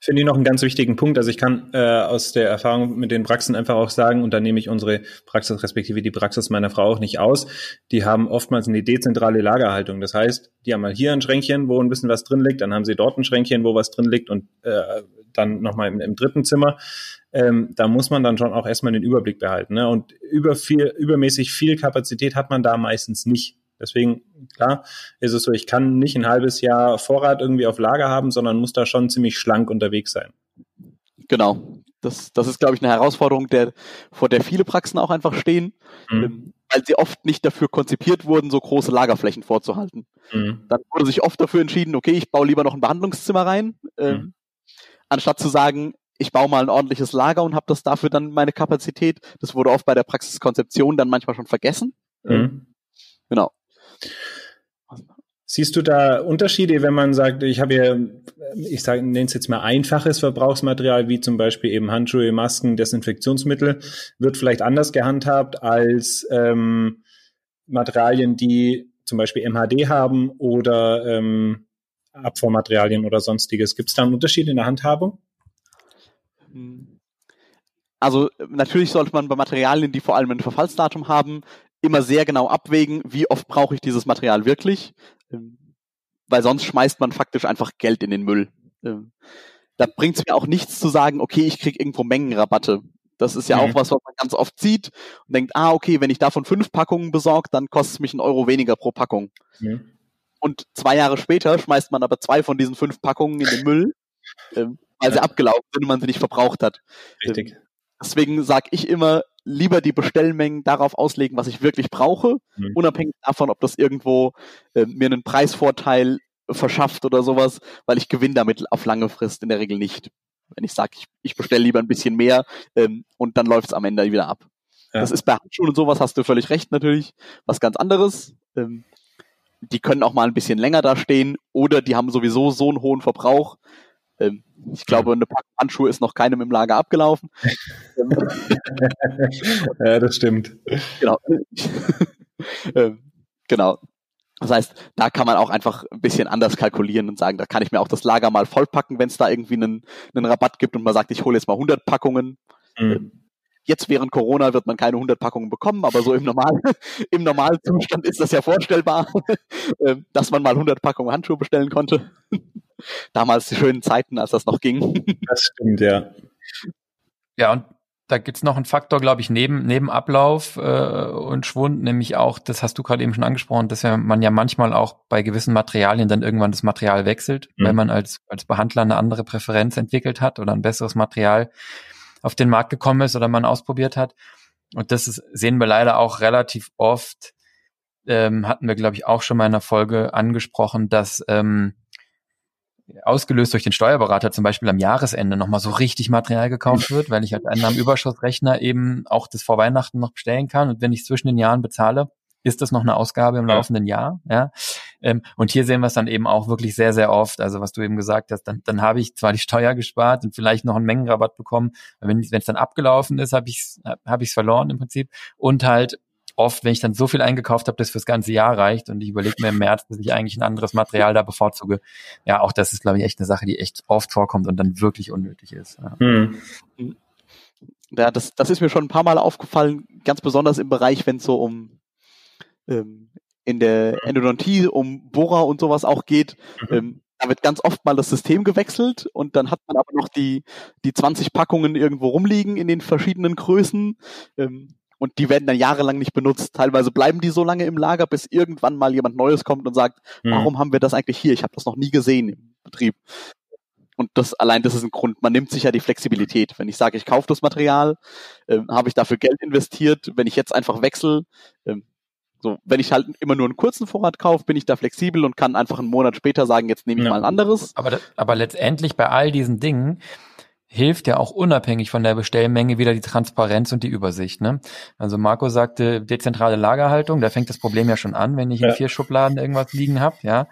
Finde ich noch einen ganz wichtigen Punkt. Also ich kann äh, aus der Erfahrung mit den Praxen einfach auch sagen, und da nehme ich unsere Praxis respektive die Praxis meiner Frau auch nicht aus. Die haben oftmals eine dezentrale Lagerhaltung. Das heißt, die haben mal hier ein Schränkchen, wo ein bisschen was drin liegt, dann haben sie dort ein Schränkchen, wo was drin liegt und äh, dann nochmal im, im dritten Zimmer ähm, da muss man dann schon auch erstmal den Überblick behalten. Ne? Und über viel, übermäßig viel Kapazität hat man da meistens nicht. Deswegen, klar, ist es so, ich kann nicht ein halbes Jahr Vorrat irgendwie auf Lager haben, sondern muss da schon ziemlich schlank unterwegs sein. Genau. Das, das ist, glaube ich, eine Herausforderung, der, vor der viele Praxen auch einfach stehen, mhm. ähm, weil sie oft nicht dafür konzipiert wurden, so große Lagerflächen vorzuhalten. Mhm. Dann wurde sich oft dafür entschieden, okay, ich baue lieber noch ein Behandlungszimmer rein, ähm, mhm. anstatt zu sagen, ich baue mal ein ordentliches Lager und habe das dafür dann meine Kapazität. Das wurde oft bei der Praxiskonzeption dann manchmal schon vergessen. Mhm. Genau. Siehst du da Unterschiede, wenn man sagt, ich habe ja, ich sage, nenne es jetzt mal einfaches Verbrauchsmaterial, wie zum Beispiel eben Handschuhe, Masken, Desinfektionsmittel, wird vielleicht anders gehandhabt als ähm, Materialien, die zum Beispiel MHD haben oder ähm, Abfuhrmaterialien oder sonstiges. Gibt es da einen Unterschied in der Handhabung? Also natürlich sollte man bei Materialien, die vor allem ein Verfallsdatum haben, immer sehr genau abwägen, wie oft brauche ich dieses Material wirklich, ähm, weil sonst schmeißt man faktisch einfach Geld in den Müll. Ähm, da bringt es mir auch nichts zu sagen, okay, ich kriege irgendwo Mengenrabatte. Das ist ja mhm. auch was, was man ganz oft sieht und denkt, ah, okay, wenn ich davon fünf Packungen besorge, dann kostet es mich einen Euro weniger pro Packung. Mhm. Und zwei Jahre später schmeißt man aber zwei von diesen fünf Packungen in den Müll. Ähm, weil sie abgelaufen sind und man sie nicht verbraucht hat. Richtig. Deswegen sage ich immer, lieber die Bestellmengen darauf auslegen, was ich wirklich brauche, mhm. unabhängig davon, ob das irgendwo äh, mir einen Preisvorteil verschafft oder sowas, weil ich gewinne damit auf lange Frist in der Regel nicht. Wenn ich sage, ich, ich bestelle lieber ein bisschen mehr ähm, und dann läuft es am Ende wieder ab. Ja. Das ist bei Handschuhen und sowas, hast du völlig recht natürlich, was ganz anderes. Ähm, die können auch mal ein bisschen länger da stehen oder die haben sowieso so einen hohen Verbrauch, ähm, ich glaube, eine Packung Handschuhe ist noch keinem im Lager abgelaufen. ja, das stimmt. Genau. ähm, genau. Das heißt, da kann man auch einfach ein bisschen anders kalkulieren und sagen, da kann ich mir auch das Lager mal vollpacken, wenn es da irgendwie einen, einen Rabatt gibt und man sagt, ich hole jetzt mal 100 Packungen. Mhm. Jetzt während Corona wird man keine 100 Packungen bekommen, aber so im, Normal, im Normalzustand ist das ja vorstellbar, ähm, dass man mal 100 Packungen Handschuhe bestellen konnte damals die schönen Zeiten, als das noch ging. Das stimmt, ja. Ja, und da gibt's noch einen Faktor, glaube ich, neben, neben Ablauf äh, und Schwund, nämlich auch, das hast du gerade eben schon angesprochen, dass ja man ja manchmal auch bei gewissen Materialien dann irgendwann das Material wechselt, mhm. wenn man als, als Behandler eine andere Präferenz entwickelt hat oder ein besseres Material auf den Markt gekommen ist oder man ausprobiert hat. Und das ist, sehen wir leider auch relativ oft, ähm, hatten wir, glaube ich, auch schon mal in einer Folge angesprochen, dass ähm, ausgelöst durch den Steuerberater zum Beispiel am Jahresende nochmal so richtig Material gekauft wird, weil ich halt einen am Überschussrechner eben auch das vor Weihnachten noch bestellen kann. Und wenn ich zwischen den Jahren bezahle, ist das noch eine Ausgabe im ja. laufenden Jahr. Ja? Ähm, und hier sehen wir es dann eben auch wirklich sehr, sehr oft. Also was du eben gesagt hast, dann, dann habe ich zwar die Steuer gespart und vielleicht noch einen Mengenrabatt bekommen, aber wenn es dann abgelaufen ist, habe ich es hab ich's verloren im Prinzip. Und halt oft, wenn ich dann so viel eingekauft habe, das fürs ganze Jahr reicht und ich überlege mir im März, dass ich eigentlich ein anderes Material da bevorzuge. Ja, auch das ist, glaube ich, echt eine Sache, die echt oft vorkommt und dann wirklich unnötig ist. Ja. Hm. Ja, das, das ist mir schon ein paar Mal aufgefallen, ganz besonders im Bereich, wenn es so um ähm, in der Endodontie um Bohrer und sowas auch geht. Mhm. Ähm, da wird ganz oft mal das System gewechselt und dann hat man aber noch die, die 20 Packungen irgendwo rumliegen in den verschiedenen Größen. Ähm, und die werden dann jahrelang nicht benutzt. Teilweise bleiben die so lange im Lager, bis irgendwann mal jemand Neues kommt und sagt, mhm. warum haben wir das eigentlich hier? Ich habe das noch nie gesehen im Betrieb. Und das allein das ist ein Grund. Man nimmt sich ja die Flexibilität. Wenn ich sage, ich kaufe das Material, äh, habe ich dafür Geld investiert. Wenn ich jetzt einfach wechsle, äh, so, wenn ich halt immer nur einen kurzen Vorrat kaufe, bin ich da flexibel und kann einfach einen Monat später sagen, jetzt nehme ich ja. mal ein anderes. Aber, aber letztendlich bei all diesen Dingen hilft ja auch unabhängig von der Bestellmenge wieder die Transparenz und die Übersicht. Ne? Also Marco sagte dezentrale Lagerhaltung, da fängt das Problem ja schon an, wenn ich in vier Schubladen irgendwas liegen habe, ja.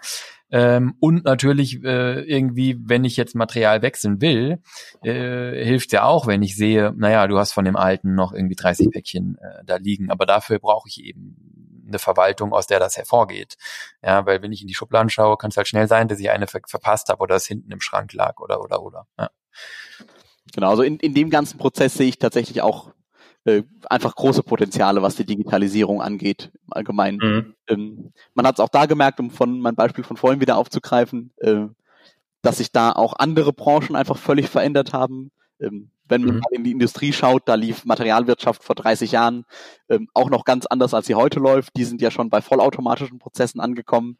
Ähm, und natürlich äh, irgendwie, wenn ich jetzt Material wechseln will, äh, hilft ja auch, wenn ich sehe, naja, du hast von dem alten noch irgendwie 30 Päckchen äh, da liegen, aber dafür brauche ich eben eine Verwaltung, aus der das hervorgeht. Ja, weil wenn ich in die Schubladen schaue, kann es halt schnell sein, dass ich eine ver verpasst habe oder es hinten im Schrank lag oder oder oder. Ja. Genau, also in, in dem ganzen Prozess sehe ich tatsächlich auch äh, einfach große Potenziale, was die Digitalisierung angeht, im Allgemeinen. Mhm. Ähm, man hat es auch da gemerkt, um von mein Beispiel von vorhin wieder aufzugreifen, äh, dass sich da auch andere Branchen einfach völlig verändert haben. Ähm, wenn man mhm. mal in die Industrie schaut, da lief Materialwirtschaft vor 30 Jahren ähm, auch noch ganz anders, als sie heute läuft. Die sind ja schon bei vollautomatischen Prozessen angekommen.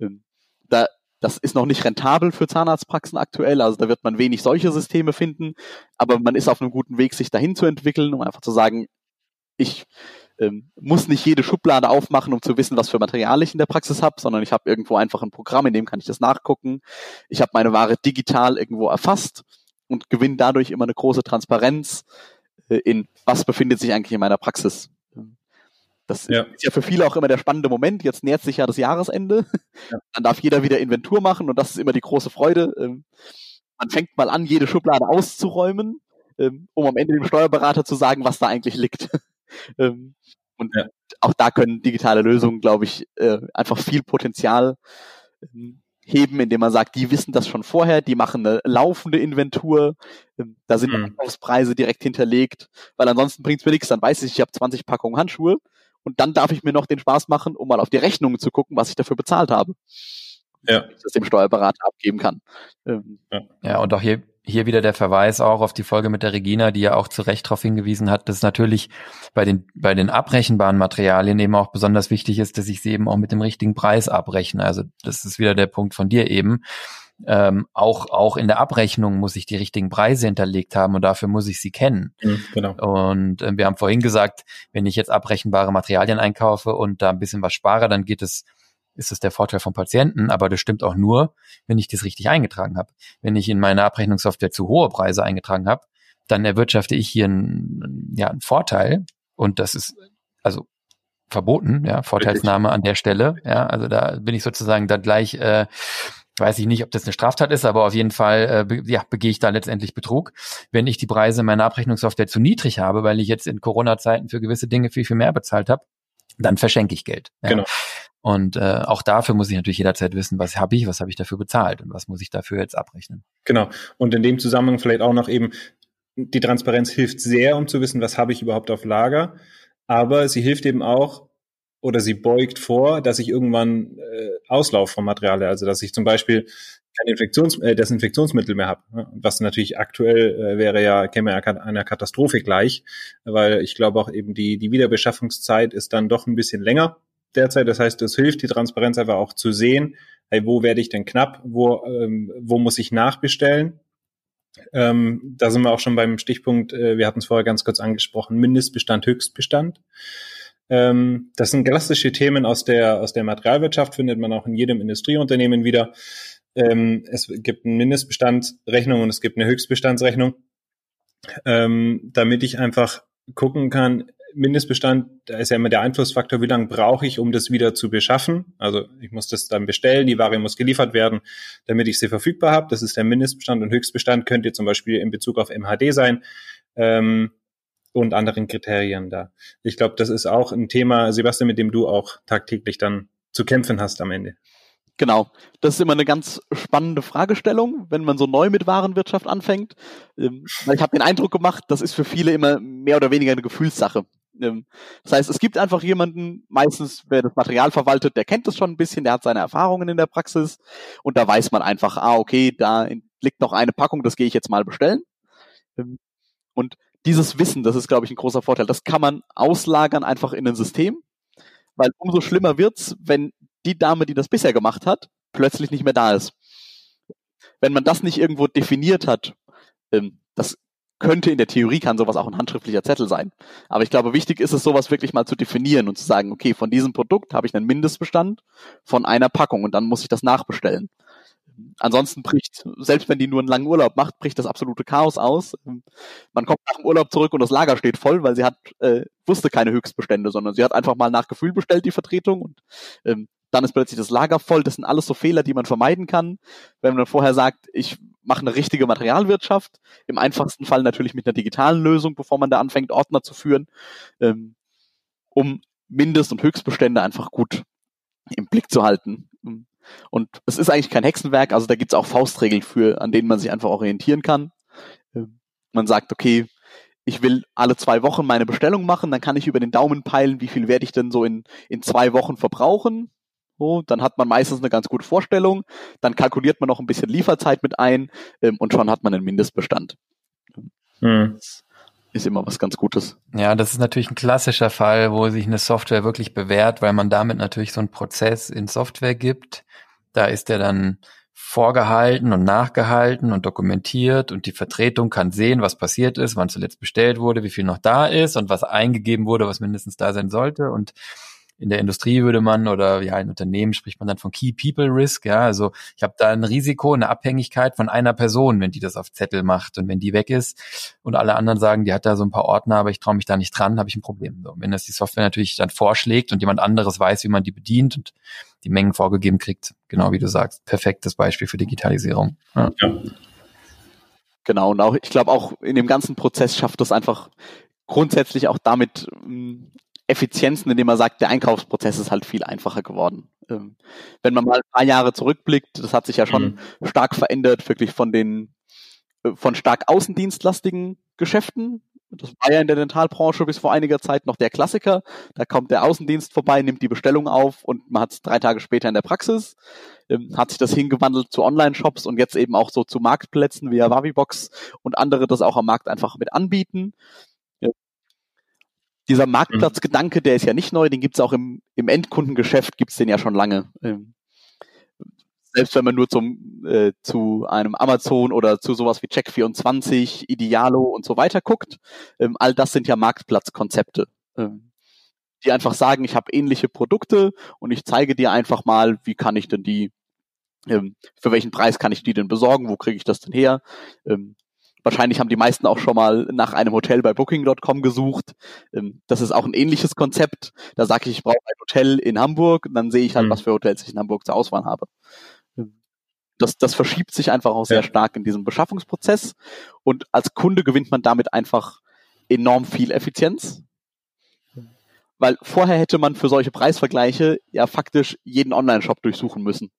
Ähm, da das ist noch nicht rentabel für Zahnarztpraxen aktuell, also da wird man wenig solche Systeme finden, aber man ist auf einem guten Weg, sich dahin zu entwickeln, um einfach zu sagen, ich ähm, muss nicht jede Schublade aufmachen, um zu wissen, was für Material ich in der Praxis habe, sondern ich habe irgendwo einfach ein Programm, in dem kann ich das nachgucken. Ich habe meine Ware digital irgendwo erfasst und gewinne dadurch immer eine große Transparenz äh, in, was befindet sich eigentlich in meiner Praxis. Das ja. ist ja für viele auch immer der spannende Moment. Jetzt nähert sich ja das Jahresende. Ja. Dann darf jeder wieder Inventur machen und das ist immer die große Freude. Ähm, man fängt mal an, jede Schublade auszuräumen, ähm, um am Ende dem Steuerberater zu sagen, was da eigentlich liegt. Ähm, und ja. auch da können digitale Lösungen, glaube ich, äh, einfach viel Potenzial heben, indem man sagt, die wissen das schon vorher, die machen eine laufende Inventur, da sind mhm. Einkaufspreise direkt hinterlegt, weil ansonsten bringt es mir nichts, dann weiß ich, ich habe 20 Packungen Handschuhe und dann darf ich mir noch den Spaß machen, um mal auf die Rechnungen zu gucken, was ich dafür bezahlt habe. Ja. Ich das dem Steuerberater abgeben kann. Ähm, ja. ja, und auch hier, hier wieder der Verweis auch auf die Folge mit der Regina, die ja auch zu Recht darauf hingewiesen hat, dass natürlich bei den, bei den abrechenbaren Materialien eben auch besonders wichtig ist, dass ich sie eben auch mit dem richtigen Preis abrechne. Also das ist wieder der Punkt von dir eben ähm, auch, auch in der Abrechnung muss ich die richtigen Preise hinterlegt haben und dafür muss ich sie kennen. Mhm, genau. Und äh, wir haben vorhin gesagt, wenn ich jetzt abrechenbare Materialien einkaufe und da ein bisschen was spare, dann geht es, ist es der Vorteil vom Patienten, aber das stimmt auch nur, wenn ich das richtig eingetragen habe. Wenn ich in meiner Abrechnungssoftware zu hohe Preise eingetragen habe, dann erwirtschafte ich hier einen, ja, einen Vorteil und das ist also verboten, ja, Vorteilsnahme an der Stelle, ja, also da bin ich sozusagen dann gleich äh, weiß ich nicht, ob das eine Straftat ist, aber auf jeden Fall äh, be ja, begehe ich da letztendlich Betrug. Wenn ich die Preise meiner Abrechnungssoftware zu niedrig habe, weil ich jetzt in Corona-Zeiten für gewisse Dinge viel, viel mehr bezahlt habe, dann verschenke ich Geld. Ja. Genau. Und äh, auch dafür muss ich natürlich jederzeit wissen, was habe ich, was habe ich dafür bezahlt und was muss ich dafür jetzt abrechnen. Genau. Und in dem Zusammenhang vielleicht auch noch eben, die Transparenz hilft sehr, um zu wissen, was habe ich überhaupt auf Lager. Aber sie hilft eben auch, oder sie beugt vor, dass ich irgendwann äh, Auslauf vom Material, also dass ich zum Beispiel kein Infektions äh, Desinfektionsmittel mehr habe. Ne? Was natürlich aktuell äh, wäre ja, käme ja einer Katastrophe gleich, weil ich glaube auch eben die, die Wiederbeschaffungszeit ist dann doch ein bisschen länger derzeit. Das heißt, es hilft, die Transparenz einfach auch zu sehen, hey, wo werde ich denn knapp, wo, ähm, wo muss ich nachbestellen. Ähm, da sind wir auch schon beim Stichpunkt, äh, wir hatten es vorher ganz kurz angesprochen, Mindestbestand, Höchstbestand. Ähm, das sind klassische Themen aus der, aus der Materialwirtschaft, findet man auch in jedem Industrieunternehmen wieder. Ähm, es gibt eine Mindestbestandsrechnung und es gibt eine Höchstbestandsrechnung, ähm, damit ich einfach gucken kann, Mindestbestand, da ist ja immer der Einflussfaktor, wie lange brauche ich, um das wieder zu beschaffen. Also ich muss das dann bestellen, die Ware muss geliefert werden, damit ich sie verfügbar habe. Das ist der Mindestbestand und Höchstbestand könnte zum Beispiel in Bezug auf MHD sein. Ähm, und anderen Kriterien da. Ich glaube, das ist auch ein Thema, Sebastian, mit dem du auch tagtäglich dann zu kämpfen hast am Ende. Genau. Das ist immer eine ganz spannende Fragestellung, wenn man so neu mit Warenwirtschaft anfängt. Ähm, ich habe den Eindruck gemacht, das ist für viele immer mehr oder weniger eine Gefühlssache. Ähm, das heißt, es gibt einfach jemanden, meistens wer das Material verwaltet, der kennt das schon ein bisschen, der hat seine Erfahrungen in der Praxis und da weiß man einfach, ah, okay, da liegt noch eine Packung, das gehe ich jetzt mal bestellen. Ähm, und dieses Wissen, das ist, glaube ich, ein großer Vorteil. Das kann man auslagern einfach in ein System, weil umso schlimmer wird's, wenn die Dame, die das bisher gemacht hat, plötzlich nicht mehr da ist. Wenn man das nicht irgendwo definiert hat, ähm, das könnte in der Theorie kann sowas auch ein handschriftlicher Zettel sein. Aber ich glaube, wichtig ist es, sowas wirklich mal zu definieren und zu sagen, okay, von diesem Produkt habe ich einen Mindestbestand von einer Packung und dann muss ich das nachbestellen. Ansonsten bricht, selbst wenn die nur einen langen Urlaub macht, bricht das absolute Chaos aus. Man kommt nach dem Urlaub zurück und das Lager steht voll, weil sie hat, äh, wusste keine Höchstbestände, sondern sie hat einfach mal nach Gefühl bestellt, die Vertretung. Und ähm, dann ist plötzlich das Lager voll. Das sind alles so Fehler, die man vermeiden kann. Wenn man vorher sagt, ich mache eine richtige Materialwirtschaft, im einfachsten Fall natürlich mit einer digitalen Lösung, bevor man da anfängt, Ordner zu führen, ähm, um Mindest- und Höchstbestände einfach gut im Blick zu halten. Und es ist eigentlich kein Hexenwerk, also da gibt es auch Faustregeln für, an denen man sich einfach orientieren kann. Ähm, man sagt, okay, ich will alle zwei Wochen meine Bestellung machen, dann kann ich über den Daumen peilen, wie viel werde ich denn so in, in zwei Wochen verbrauchen. So, dann hat man meistens eine ganz gute Vorstellung, dann kalkuliert man noch ein bisschen Lieferzeit mit ein ähm, und schon hat man einen Mindestbestand. Hm. Ist immer was ganz Gutes. Ja, das ist natürlich ein klassischer Fall, wo sich eine Software wirklich bewährt, weil man damit natürlich so einen Prozess in Software gibt, da ist er dann vorgehalten und nachgehalten und dokumentiert und die Vertretung kann sehen, was passiert ist, wann zuletzt bestellt wurde, wie viel noch da ist und was eingegeben wurde, was mindestens da sein sollte und in der Industrie würde man oder ja in Unternehmen spricht man dann von Key People Risk. Ja, also ich habe da ein Risiko, eine Abhängigkeit von einer Person, wenn die das auf Zettel macht und wenn die weg ist und alle anderen sagen, die hat da so ein paar Ordner, aber ich traue mich da nicht dran, habe ich ein Problem. So, wenn das die Software natürlich dann vorschlägt und jemand anderes weiß, wie man die bedient und die Mengen vorgegeben kriegt, genau wie du sagst, perfektes Beispiel für Digitalisierung. Ja. ja. Genau, und auch, ich glaube auch in dem ganzen Prozess schafft es einfach grundsätzlich auch damit hm, Effizienzen, indem man sagt, der Einkaufsprozess ist halt viel einfacher geworden. Ähm, wenn man mal ein paar Jahre zurückblickt, das hat sich ja schon mhm. stark verändert, wirklich von den äh, von stark außendienstlastigen Geschäften. Das war ja in der Dentalbranche bis vor einiger Zeit noch der Klassiker. Da kommt der Außendienst vorbei, nimmt die Bestellung auf und man hat es drei Tage später in der Praxis. Ähm, hat sich das hingewandelt zu Online-Shops und jetzt eben auch so zu Marktplätzen wie Wavibox und andere das auch am Markt einfach mit anbieten dieser Marktplatzgedanke, der ist ja nicht neu, den gibt's auch im, im Endkundengeschäft, gibt's den ja schon lange. Ähm, selbst wenn man nur zum, äh, zu einem Amazon oder zu sowas wie Check24, Idealo und so weiter guckt, ähm, all das sind ja Marktplatzkonzepte, ähm, die einfach sagen, ich habe ähnliche Produkte und ich zeige dir einfach mal, wie kann ich denn die, ähm, für welchen Preis kann ich die denn besorgen, wo kriege ich das denn her? Wahrscheinlich haben die meisten auch schon mal nach einem Hotel bei Booking.com gesucht. Ähm, das ist auch ein ähnliches Konzept. Da sage ich, ich brauche ein Hotel in Hamburg, dann sehe ich halt, mhm. was für Hotels ich in Hamburg zur Auswahl habe. Das, das verschiebt sich einfach auch sehr ja. stark in diesem Beschaffungsprozess. Und als Kunde gewinnt man damit einfach enorm viel Effizienz. Weil vorher hätte man für solche Preisvergleiche ja faktisch jeden Online-Shop durchsuchen müssen.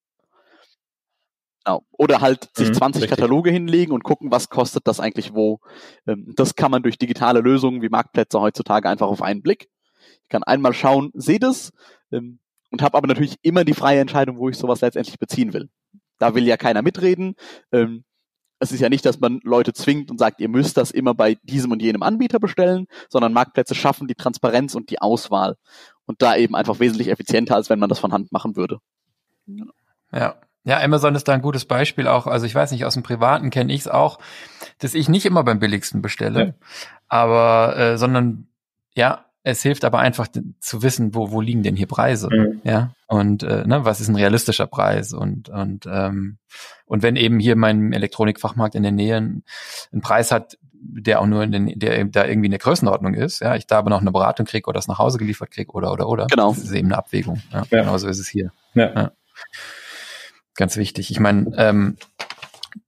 Genau. Oder halt sich mhm, 20 richtig. Kataloge hinlegen und gucken, was kostet das eigentlich wo. Ähm, das kann man durch digitale Lösungen wie Marktplätze heutzutage einfach auf einen Blick. Ich kann einmal schauen, sehe das ähm, und habe aber natürlich immer die freie Entscheidung, wo ich sowas letztendlich beziehen will. Da will ja keiner mitreden. Ähm, es ist ja nicht, dass man Leute zwingt und sagt, ihr müsst das immer bei diesem und jenem Anbieter bestellen, sondern Marktplätze schaffen die Transparenz und die Auswahl. Und da eben einfach wesentlich effizienter, als wenn man das von Hand machen würde. Ja, ja, Amazon ist da ein gutes Beispiel auch. Also ich weiß nicht, aus dem Privaten kenne ich es auch, dass ich nicht immer beim billigsten bestelle, ja. aber äh, sondern ja, es hilft aber einfach zu wissen, wo, wo liegen denn hier Preise, mhm. ja, und äh, ne, was ist ein realistischer Preis und und ähm, und wenn eben hier mein Elektronikfachmarkt in der Nähe einen, einen Preis hat, der auch nur in den, der da irgendwie eine Größenordnung ist, ja, ich da aber noch eine Beratung kriege oder das nach Hause geliefert kriege oder oder oder, genau, das ist eben eine Abwägung, ja, ja. genauso ist es hier, ja. ja ganz wichtig. Ich meine, ähm,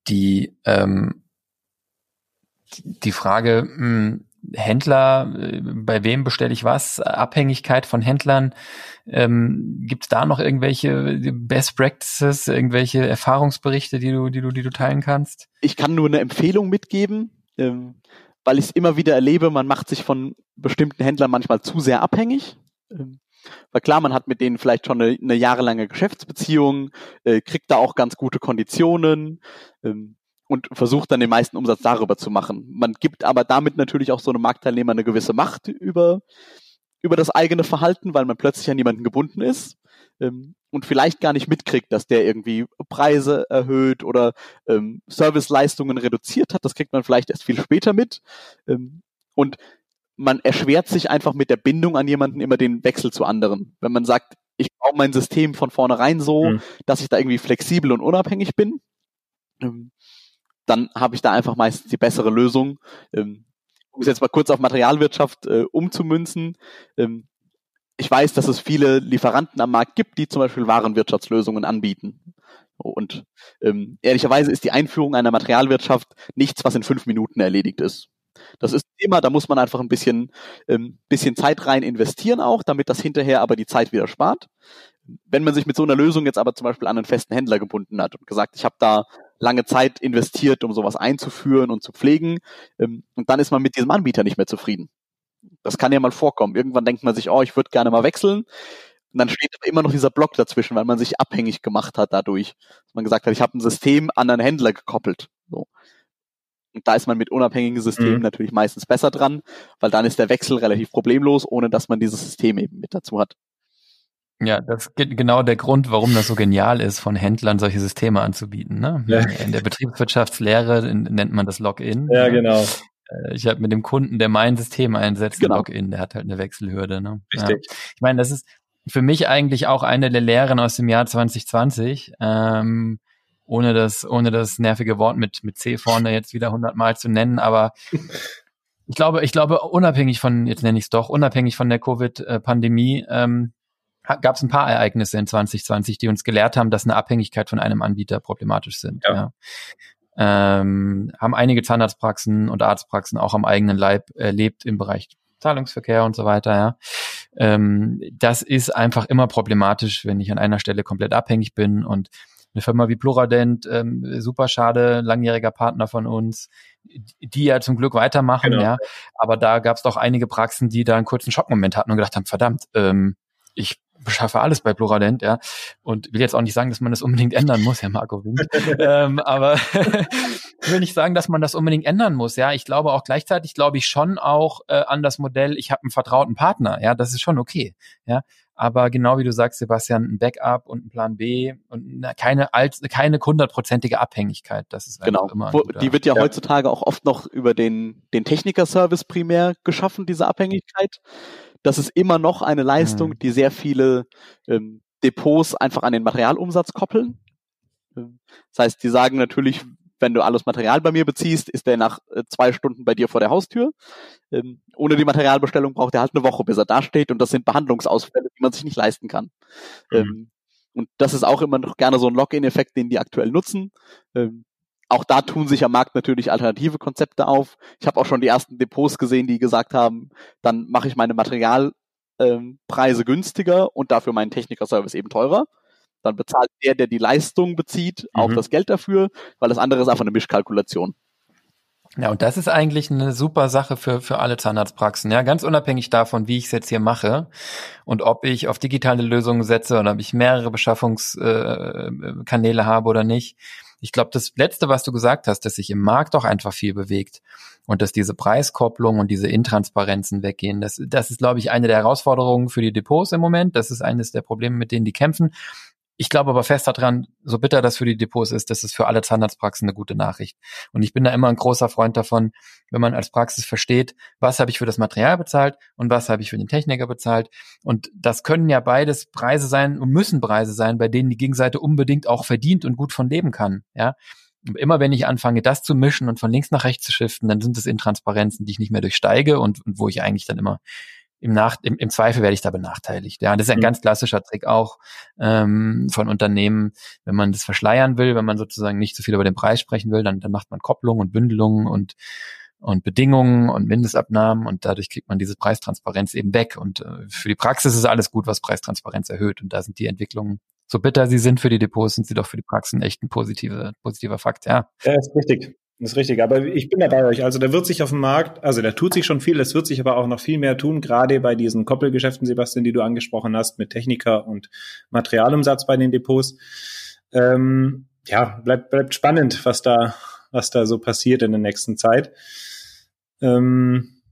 die, ähm, die Frage, mh, hm, Händler, äh, bei wem bestelle ich was, Abhängigkeit von Händlern, ähm, gibt es da noch irgendwelche Best Practices, irgendwelche Erfahrungsberichte, die du, die du, die du teilen kannst? Ich kann nur eine Empfehlung mitgeben, ähm, weil ich es immer wieder erlebe, man macht sich von bestimmten Händlern manchmal zu sehr abhängig. Ähm, weil klar, man hat mit denen vielleicht schon eine, eine jahrelange Geschäftsbeziehung, äh, kriegt da auch ganz gute Konditionen. Ähm, und versucht dann den meisten Umsatz darüber zu machen. Man gibt aber damit natürlich auch so einem Marktteilnehmer eine gewisse Macht über, über das eigene Verhalten, weil man plötzlich an jemanden gebunden ist ähm, und vielleicht gar nicht mitkriegt, dass der irgendwie Preise erhöht oder ähm, Serviceleistungen reduziert hat. Das kriegt man vielleicht erst viel später mit. Ähm, und man erschwert sich einfach mit der Bindung an jemanden immer den Wechsel zu anderen. Wenn man sagt, ich baue mein System von vornherein so, mhm. dass ich da irgendwie flexibel und unabhängig bin, ähm, dann habe ich da einfach meistens die bessere Lösung. Ähm, um es jetzt mal kurz auf Materialwirtschaft äh, umzumünzen. Ähm, ich weiß, dass es viele Lieferanten am Markt gibt, die zum Beispiel Warenwirtschaftslösungen anbieten. Und ähm, ehrlicherweise ist die Einführung einer Materialwirtschaft nichts, was in fünf Minuten erledigt ist. Das ist Thema, da muss man einfach ein bisschen, ähm, bisschen Zeit rein investieren auch, damit das hinterher aber die Zeit wieder spart. Wenn man sich mit so einer Lösung jetzt aber zum Beispiel an einen festen Händler gebunden hat und gesagt, ich habe da lange Zeit investiert, um sowas einzuführen und zu pflegen, ähm, und dann ist man mit diesem Anbieter nicht mehr zufrieden. Das kann ja mal vorkommen. Irgendwann denkt man sich, oh, ich würde gerne mal wechseln. Und dann steht aber immer noch dieser Block dazwischen, weil man sich abhängig gemacht hat dadurch. Dass man gesagt hat, ich habe ein System an einen Händler gekoppelt. So. Da ist man mit unabhängigen Systemen mhm. natürlich meistens besser dran, weil dann ist der Wechsel relativ problemlos, ohne dass man dieses System eben mit dazu hat. Ja, das ist genau der Grund, warum das so genial ist, von Händlern solche Systeme anzubieten. Ne? Ja. In der Betriebswirtschaftslehre nennt man das Login. Ja, genau. Äh, ich habe mit dem Kunden, der mein System einsetzt, genau. Login, der hat halt eine Wechselhürde. Ne? Richtig. Ja. Ich meine, das ist für mich eigentlich auch eine der Lehren aus dem Jahr 2020. Ähm, ohne das, ohne das nervige Wort mit, mit C vorne jetzt wieder hundertmal zu nennen, aber ich glaube, ich glaube, unabhängig von, jetzt nenne ich es doch, unabhängig von der Covid-Pandemie, ähm, gab es ein paar Ereignisse in 2020, die uns gelehrt haben, dass eine Abhängigkeit von einem Anbieter problematisch sind. Ja. ja. Ähm, haben einige Zahnarztpraxen und Arztpraxen auch am eigenen Leib erlebt im Bereich Zahlungsverkehr und so weiter, ja. Ähm, das ist einfach immer problematisch, wenn ich an einer Stelle komplett abhängig bin und eine Firma wie Pluradent, ähm, super schade, langjähriger Partner von uns, die ja zum Glück weitermachen, genau. ja. Aber da gab es doch einige Praxen, die da einen kurzen Schockmoment hatten und gedacht haben, verdammt, ähm, ich beschaffe alles bei Pluradent, ja. Und will jetzt auch nicht sagen, dass man das unbedingt ändern muss, Herr Marco Wind. ähm, aber will nicht sagen, dass man das unbedingt ändern muss, ja. Ich glaube auch gleichzeitig glaube ich schon auch äh, an das Modell, ich habe einen vertrauten Partner, ja, das ist schon okay, ja. Aber genau wie du sagst, Sebastian, ein Backup und ein Plan B und keine alt, keine hundertprozentige Abhängigkeit. Das ist genau. immer. Wo, die wird ja, ja, heutzutage auch oft noch über den, den Techniker-Service primär geschaffen, diese Abhängigkeit das ist immer noch eine Leistung, mhm. die sehr viele ähm, Depots einfach an den Materialumsatz koppeln. Ähm, das heißt, die sagen natürlich, wenn du alles Material bei mir beziehst, ist der nach äh, zwei Stunden bei dir vor der Haustür. Ähm, ohne die Materialbestellung braucht er halt eine Woche, bis er da steht. Und das sind Behandlungsausfälle, die man sich nicht leisten kann. Mhm. Ähm, und das ist auch immer noch gerne so ein Login-Effekt, den die aktuell nutzen. Ähm, auch da tun sich am Markt natürlich alternative Konzepte auf. Ich habe auch schon die ersten Depots gesehen, die gesagt haben, dann mache ich meine Materialpreise ähm, günstiger und dafür meinen Techniker-Service eben teurer. Dann bezahlt der, der die Leistung bezieht, auch mhm. das Geld dafür, weil das andere ist einfach eine Mischkalkulation. Ja, und das ist eigentlich eine super Sache für, für alle Zahnarztpraxen. Ja, ganz unabhängig davon, wie ich es jetzt hier mache und ob ich auf digitale Lösungen setze oder ob ich mehrere Beschaffungskanäle äh, habe oder nicht ich glaube, das Letzte, was du gesagt hast, dass sich im Markt auch einfach viel bewegt und dass diese Preiskopplung und diese Intransparenzen weggehen, das, das ist, glaube ich, eine der Herausforderungen für die Depots im Moment. Das ist eines der Probleme, mit denen die kämpfen. Ich glaube aber fest daran, so bitter das für die Depots ist, das ist für alle Zahnarztpraxen eine gute Nachricht. Und ich bin da immer ein großer Freund davon, wenn man als Praxis versteht, was habe ich für das Material bezahlt und was habe ich für den Techniker bezahlt. Und das können ja beides Preise sein und müssen Preise sein, bei denen die Gegenseite unbedingt auch verdient und gut von leben kann. Ja, immer wenn ich anfange, das zu mischen und von links nach rechts zu shiften, dann sind es Intransparenzen, die ich nicht mehr durchsteige und, und wo ich eigentlich dann immer im, Nach im, im Zweifel werde ich da benachteiligt. Ja, das ist ein mhm. ganz klassischer Trick auch ähm, von Unternehmen, wenn man das verschleiern will, wenn man sozusagen nicht so viel über den Preis sprechen will, dann, dann macht man Kopplung und Bündelung und und Bedingungen und Mindestabnahmen und dadurch kriegt man diese Preistransparenz eben weg. Und äh, für die Praxis ist alles gut, was Preistransparenz erhöht. Und da sind die Entwicklungen, so bitter sie sind für die Depots, sind sie doch für die Praxen echt ein positiver, positiver Fakt, ja. Ja, ist richtig. Das ist richtig, aber ich bin da bei euch. Also da wird sich auf dem Markt, also da tut sich schon viel, es wird sich aber auch noch viel mehr tun, gerade bei diesen Koppelgeschäften, Sebastian, die du angesprochen hast, mit Techniker und Materialumsatz bei den Depots. Ähm, ja, bleibt, bleibt spannend, was da, was da so passiert in der nächsten Zeit. Ähm,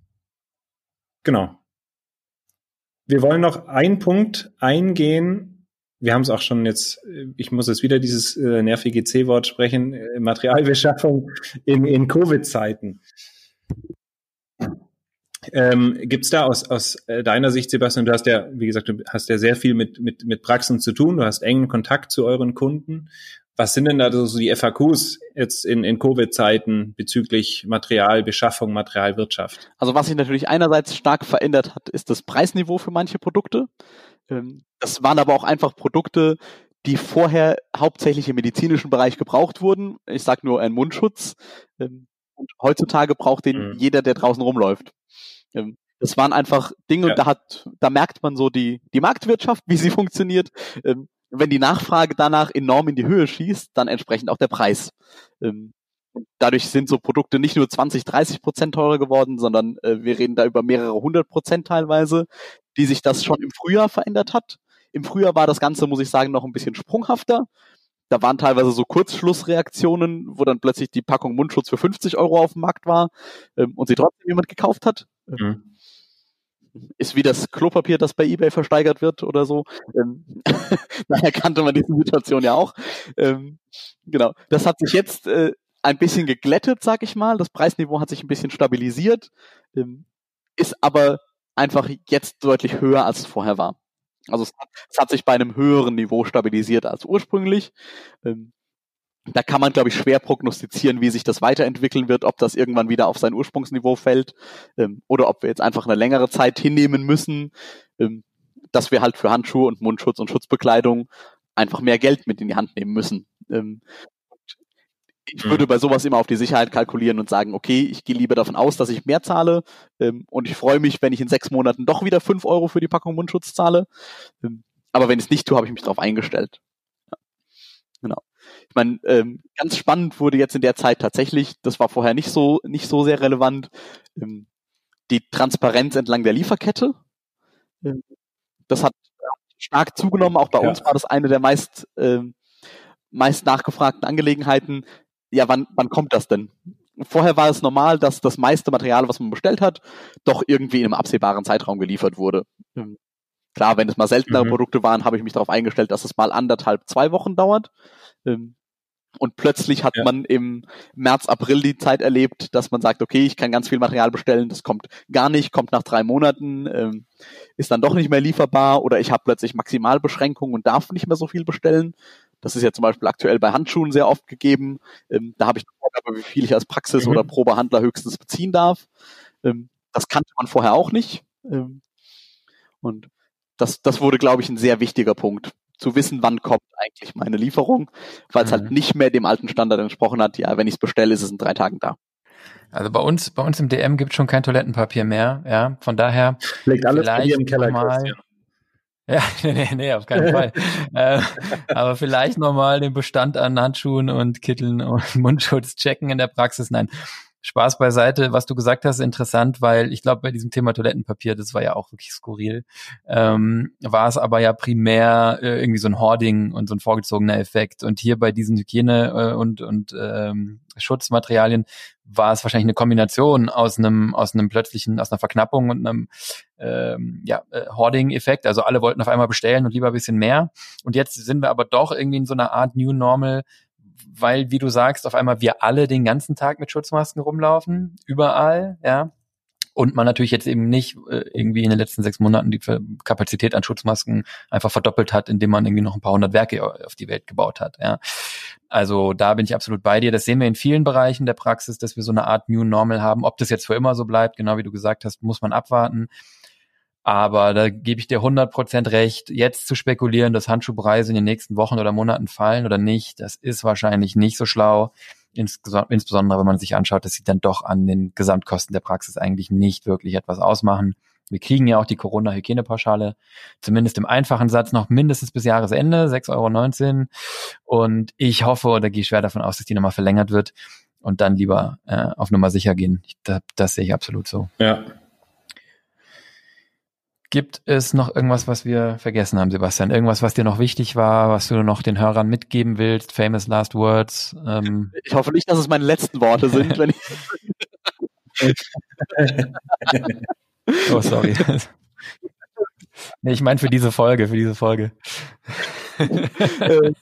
genau. Wir wollen noch einen Punkt eingehen. Wir haben es auch schon jetzt, ich muss jetzt wieder dieses äh, nervige C-Wort sprechen, äh, Materialbeschaffung in, in Covid-Zeiten. Ähm, Gibt es da aus, aus äh, deiner Sicht, Sebastian, du hast ja, wie gesagt, du hast ja sehr viel mit, mit, mit Praxen zu tun, du hast engen Kontakt zu euren Kunden. Was sind denn da so die FAQs jetzt in, in Covid-Zeiten bezüglich Materialbeschaffung, Materialwirtschaft? Also was sich natürlich einerseits stark verändert hat, ist das Preisniveau für manche Produkte. Ähm, das waren aber auch einfach Produkte, die vorher hauptsächlich im medizinischen Bereich gebraucht wurden. Ich sage nur ein Mundschutz. Ähm, und heutzutage braucht den mhm. jeder, der draußen rumläuft. Ähm, das waren einfach Dinge, ja. da hat, da merkt man so die, die Marktwirtschaft, wie sie funktioniert wenn die Nachfrage danach enorm in die Höhe schießt, dann entsprechend auch der Preis. Ähm, dadurch sind so Produkte nicht nur 20, 30 Prozent teurer geworden, sondern äh, wir reden da über mehrere hundert Prozent teilweise, die sich das schon im Frühjahr verändert hat. Im Frühjahr war das Ganze, muss ich sagen, noch ein bisschen sprunghafter. Da waren teilweise so Kurzschlussreaktionen, wo dann plötzlich die Packung Mundschutz für 50 Euro auf dem Markt war ähm, und sie trotzdem jemand gekauft hat. Mhm ist wie das Klopapier, das bei eBay versteigert wird oder so. Ähm, daher kannte man diese Situation ja auch. Ähm, genau. Das hat sich jetzt äh, ein bisschen geglättet, sag ich mal. Das Preisniveau hat sich ein bisschen stabilisiert, ähm, ist aber einfach jetzt deutlich höher, als es vorher war. Also es hat, es hat sich bei einem höheren Niveau stabilisiert als ursprünglich. Ähm, da kann man, glaube ich, schwer prognostizieren, wie sich das weiterentwickeln wird, ob das irgendwann wieder auf sein Ursprungsniveau fällt ähm, oder ob wir jetzt einfach eine längere Zeit hinnehmen müssen, dass wir halt für Handschuhe und Mundschutz und Schutzbekleidung einfach mehr Geld mit in die Hand nehmen müssen. Ähm, ich würde bei sowas immer auf die Sicherheit kalkulieren und sagen, okay, ich gehe lieber davon aus, dass ich mehr zahle ähm, und ich freue mich, wenn ich in sechs Monaten doch wieder fünf Euro für die Packung Mundschutz zahle. Ähm, aber wenn ich es nicht tue, habe ich mich darauf eingestellt. Ja. Genau. Ich meine, ähm, ganz spannend wurde jetzt in der Zeit tatsächlich, das war vorher nicht so, nicht so sehr relevant, ähm, die Transparenz entlang der Lieferkette. Ähm, das hat stark zugenommen. Auch bei ja. uns war das eine der meist, ähm, meist nachgefragten Angelegenheiten. Ja, wann, wann kommt das denn? Vorher war es normal, dass das meiste Material, was man bestellt hat, doch irgendwie in einem absehbaren Zeitraum geliefert wurde. Ähm, klar, wenn es mal seltenere mhm. Produkte waren, habe ich mich darauf eingestellt, dass es mal anderthalb, zwei Wochen dauert. Ähm, und plötzlich hat ja. man im März, April die Zeit erlebt, dass man sagt, okay, ich kann ganz viel Material bestellen, das kommt gar nicht, kommt nach drei Monaten, ähm, ist dann doch nicht mehr lieferbar oder ich habe plötzlich Maximalbeschränkungen und darf nicht mehr so viel bestellen. Das ist ja zum Beispiel aktuell bei Handschuhen sehr oft gegeben. Ähm, da habe ich aber wie viel ich als Praxis- mhm. oder Probehandler höchstens beziehen darf. Ähm, das kannte man vorher auch nicht. Ähm, und das, das wurde, glaube ich, ein sehr wichtiger Punkt zu wissen, wann kommt eigentlich meine Lieferung, weil es halt mhm. halt nicht mehr dem alten Standard entsprochen hat. Ja, wenn ich es bestelle, ist es in drei Tagen da. Also bei uns, bei uns im DM gibt es schon kein Toilettenpapier mehr. Ja, von daher Liegt alles bei dir im Keller, mal, Ja, nee, nee, auf keinen Fall. äh, aber vielleicht nochmal den Bestand an Handschuhen und Kitteln und Mundschutz checken in der Praxis. Nein, Spaß beiseite, was du gesagt hast, interessant, weil ich glaube, bei diesem Thema Toilettenpapier, das war ja auch wirklich skurril, ähm, war es aber ja primär äh, irgendwie so ein Hoarding und so ein vorgezogener Effekt. Und hier bei diesen Hygiene- äh, und, und ähm, Schutzmaterialien war es wahrscheinlich eine Kombination aus einem, aus einem plötzlichen, aus einer Verknappung und einem ähm, ja, äh, Hoarding-Effekt. Also alle wollten auf einmal bestellen und lieber ein bisschen mehr. Und jetzt sind wir aber doch irgendwie in so einer Art New Normal, weil, wie du sagst, auf einmal wir alle den ganzen Tag mit Schutzmasken rumlaufen, überall, ja. Und man natürlich jetzt eben nicht äh, irgendwie in den letzten sechs Monaten die Kapazität an Schutzmasken einfach verdoppelt hat, indem man irgendwie noch ein paar hundert Werke auf die Welt gebaut hat. Ja. Also da bin ich absolut bei dir. Das sehen wir in vielen Bereichen der Praxis, dass wir so eine Art New Normal haben. Ob das jetzt für immer so bleibt, genau wie du gesagt hast, muss man abwarten. Aber da gebe ich dir 100% recht, jetzt zu spekulieren, dass Handschuhpreise in den nächsten Wochen oder Monaten fallen oder nicht, das ist wahrscheinlich nicht so schlau. Insbesondere, wenn man sich anschaut, dass sie dann doch an den Gesamtkosten der Praxis eigentlich nicht wirklich etwas ausmachen. Wir kriegen ja auch die Corona-Hygienepauschale, zumindest im einfachen Satz noch mindestens bis Jahresende, 6,19 Euro. Und ich hoffe, oder gehe schwer davon aus, dass die nochmal verlängert wird und dann lieber äh, auf Nummer sicher gehen. das, das sehe ich absolut so. Ja, Gibt es noch irgendwas, was wir vergessen haben, Sebastian? Irgendwas, was dir noch wichtig war, was du noch den Hörern mitgeben willst? Famous Last Words? Ähm. Ich hoffe nicht, dass es meine letzten Worte sind, wenn ich. oh, sorry. Nee, ich meine für diese Folge, für diese Folge. Äh,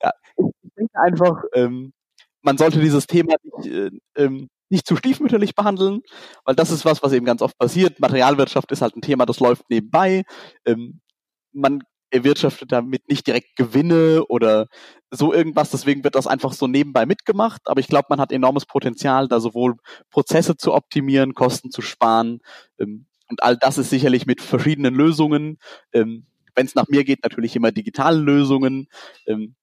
ja, ich denke einfach, ähm, man sollte dieses Thema nicht, äh, ähm, nicht zu stiefmütterlich behandeln, weil das ist was, was eben ganz oft passiert. Materialwirtschaft ist halt ein Thema, das läuft nebenbei. Ähm, man erwirtschaftet damit nicht direkt Gewinne oder so irgendwas, deswegen wird das einfach so nebenbei mitgemacht. Aber ich glaube, man hat enormes Potenzial, da sowohl Prozesse zu optimieren, Kosten zu sparen. Ähm, und all das ist sicherlich mit verschiedenen Lösungen. Ähm, Wenn es nach mir geht, natürlich immer digitalen Lösungen. Ähm,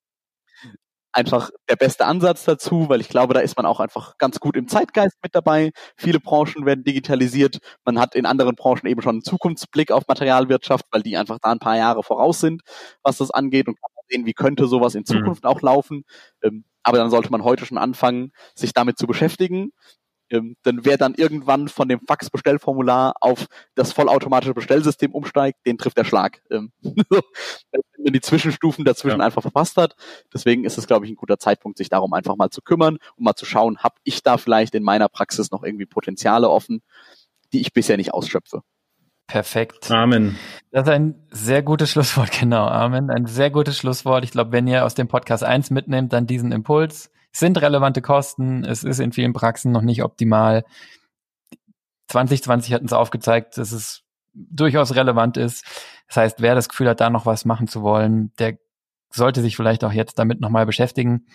einfach der beste Ansatz dazu, weil ich glaube, da ist man auch einfach ganz gut im Zeitgeist mit dabei. Viele Branchen werden digitalisiert. Man hat in anderen Branchen eben schon einen Zukunftsblick auf Materialwirtschaft, weil die einfach da ein paar Jahre voraus sind, was das angeht und kann sehen, wie könnte sowas in mhm. Zukunft mhm. auch laufen. Ähm, aber dann sollte man heute schon anfangen, sich damit zu beschäftigen. Ähm, denn wer dann irgendwann von dem Fax-Bestellformular auf das vollautomatische Bestellsystem umsteigt, den trifft der Schlag. Ähm, wenn man die Zwischenstufen dazwischen ja. einfach verpasst hat. Deswegen ist es, glaube ich, ein guter Zeitpunkt, sich darum einfach mal zu kümmern und mal zu schauen, habe ich da vielleicht in meiner Praxis noch irgendwie Potenziale offen, die ich bisher nicht ausschöpfe. Perfekt. Amen. Das ist ein sehr gutes Schlusswort, genau. Amen. Ein sehr gutes Schlusswort. Ich glaube, wenn ihr aus dem Podcast eins mitnehmt, dann diesen Impuls sind relevante Kosten. Es ist in vielen Praxen noch nicht optimal. 2020 hat uns aufgezeigt, dass es durchaus relevant ist. Das heißt, wer das Gefühl hat, da noch was machen zu wollen, der sollte sich vielleicht auch jetzt damit nochmal beschäftigen.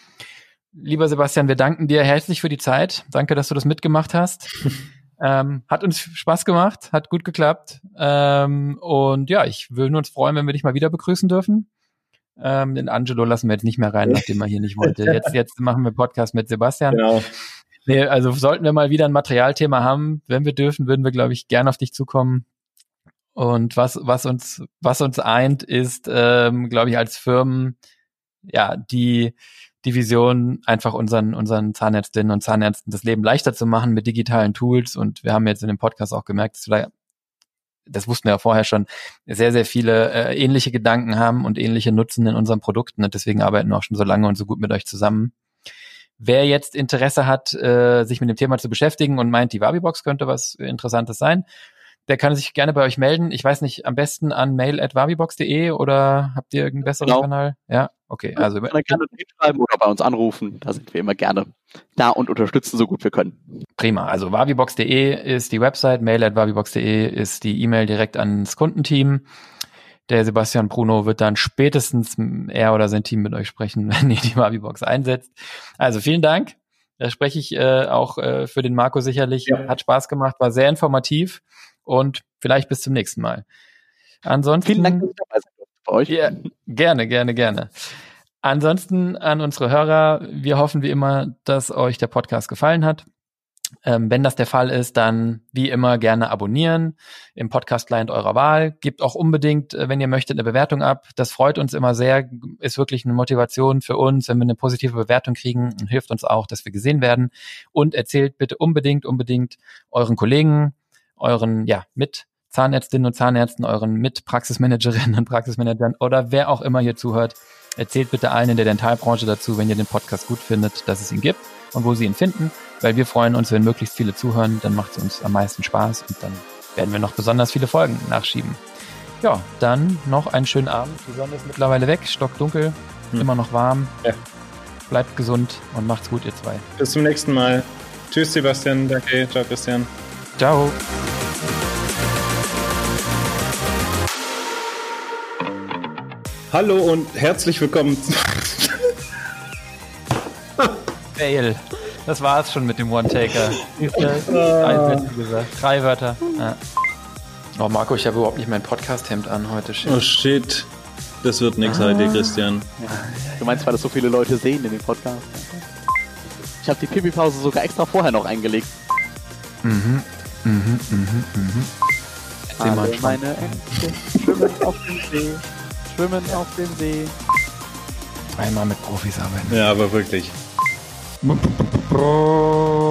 Lieber Sebastian, wir danken dir herzlich für die Zeit. Danke, dass du das mitgemacht hast. ähm, hat uns Spaß gemacht, hat gut geklappt. Ähm, und ja, ich würde uns freuen, wenn wir dich mal wieder begrüßen dürfen. Ähm, den Angelo lassen wir jetzt nicht mehr rein, nachdem er hier nicht wollte. Jetzt, jetzt machen wir Podcast mit Sebastian. Genau. Nee, also sollten wir mal wieder ein Materialthema haben, wenn wir dürfen, würden wir, glaube ich, gern auf dich zukommen. Und was, was uns, was uns eint, ist, ähm, glaube ich, als Firmen, ja, die, die Vision, einfach unseren, unseren Zahnärztinnen und Zahnärzten das Leben leichter zu machen mit digitalen Tools. Und wir haben jetzt in dem Podcast auch gemerkt, dass wir da das wussten wir ja vorher schon, sehr, sehr viele äh, ähnliche Gedanken haben und ähnliche Nutzen in unseren Produkten. Und deswegen arbeiten wir auch schon so lange und so gut mit euch zusammen. Wer jetzt Interesse hat, äh, sich mit dem Thema zu beschäftigen und meint, die Wabibox könnte was Interessantes sein, der kann sich gerne bei euch melden. Ich weiß nicht, am besten an mail.wabibox.de oder habt ihr irgendeinen besseren genau. Kanal? Ja, okay. Also kann gerne schreiben oder bei uns anrufen. Da sind wir immer gerne da und unterstützen so gut wir können. Prima. Also wabibox.de ist die Website, mail.wabibox.de ist die E-Mail direkt ans Kundenteam. Der Sebastian Bruno wird dann spätestens er oder sein Team mit euch sprechen, wenn ihr die Wabibox einsetzt. Also vielen Dank. Da spreche ich äh, auch äh, für den Marco sicherlich. Ja. Hat Spaß gemacht, war sehr informativ und vielleicht bis zum nächsten Mal. Ansonsten. Vielen Dank, dass dabei seid bei euch. Ja, gerne, gerne, gerne. Ansonsten an unsere Hörer, wir hoffen wie immer, dass euch der Podcast gefallen hat. Ähm, wenn das der Fall ist, dann wie immer gerne abonnieren im Podcast-Client eurer Wahl. Gebt auch unbedingt, äh, wenn ihr möchtet, eine Bewertung ab. Das freut uns immer sehr, ist wirklich eine Motivation für uns, wenn wir eine positive Bewertung kriegen und hilft uns auch, dass wir gesehen werden. Und erzählt bitte unbedingt, unbedingt euren Kollegen, euren ja, mit Zahnärztinnen und Zahnärzten, euren Mitpraxismanagerinnen und Praxismanagern oder wer auch immer hier zuhört, erzählt bitte allen in der Dentalbranche dazu, wenn ihr den Podcast gut findet, dass es ihn gibt und wo sie ihn finden, weil wir freuen uns, wenn möglichst viele zuhören, dann macht es uns am meisten Spaß und dann werden wir noch besonders viele Folgen nachschieben. Ja, dann noch einen schönen Abend. Die Sonne ist mittlerweile weg, stockdunkel, hm. immer noch warm. Ja. Bleibt gesund und macht's gut, ihr zwei. Bis zum nächsten Mal. Tschüss, Sebastian. Danke. Ciao, Christian. Ciao. Hallo und herzlich willkommen. Fail. Das war's schon mit dem One-Taker. Drei gesagt. Drei Wörter. Ja. Oh Marco, ich habe überhaupt nicht mein Podcast-Hemd an heute. Shit. Oh shit. Das wird nix ah. heute, Christian. Ja. Du meinst, weil das so viele Leute sehen in dem Podcast? Ich habe die Pipi-Pause sogar extra vorher noch eingelegt. Mhm. Mhm, mhm, mhm. Alle mal meine Ente schwimmen auf dem See, Schwimmen auf dem See. Einmal mit Profis arbeiten. Ja, aber wirklich. Bro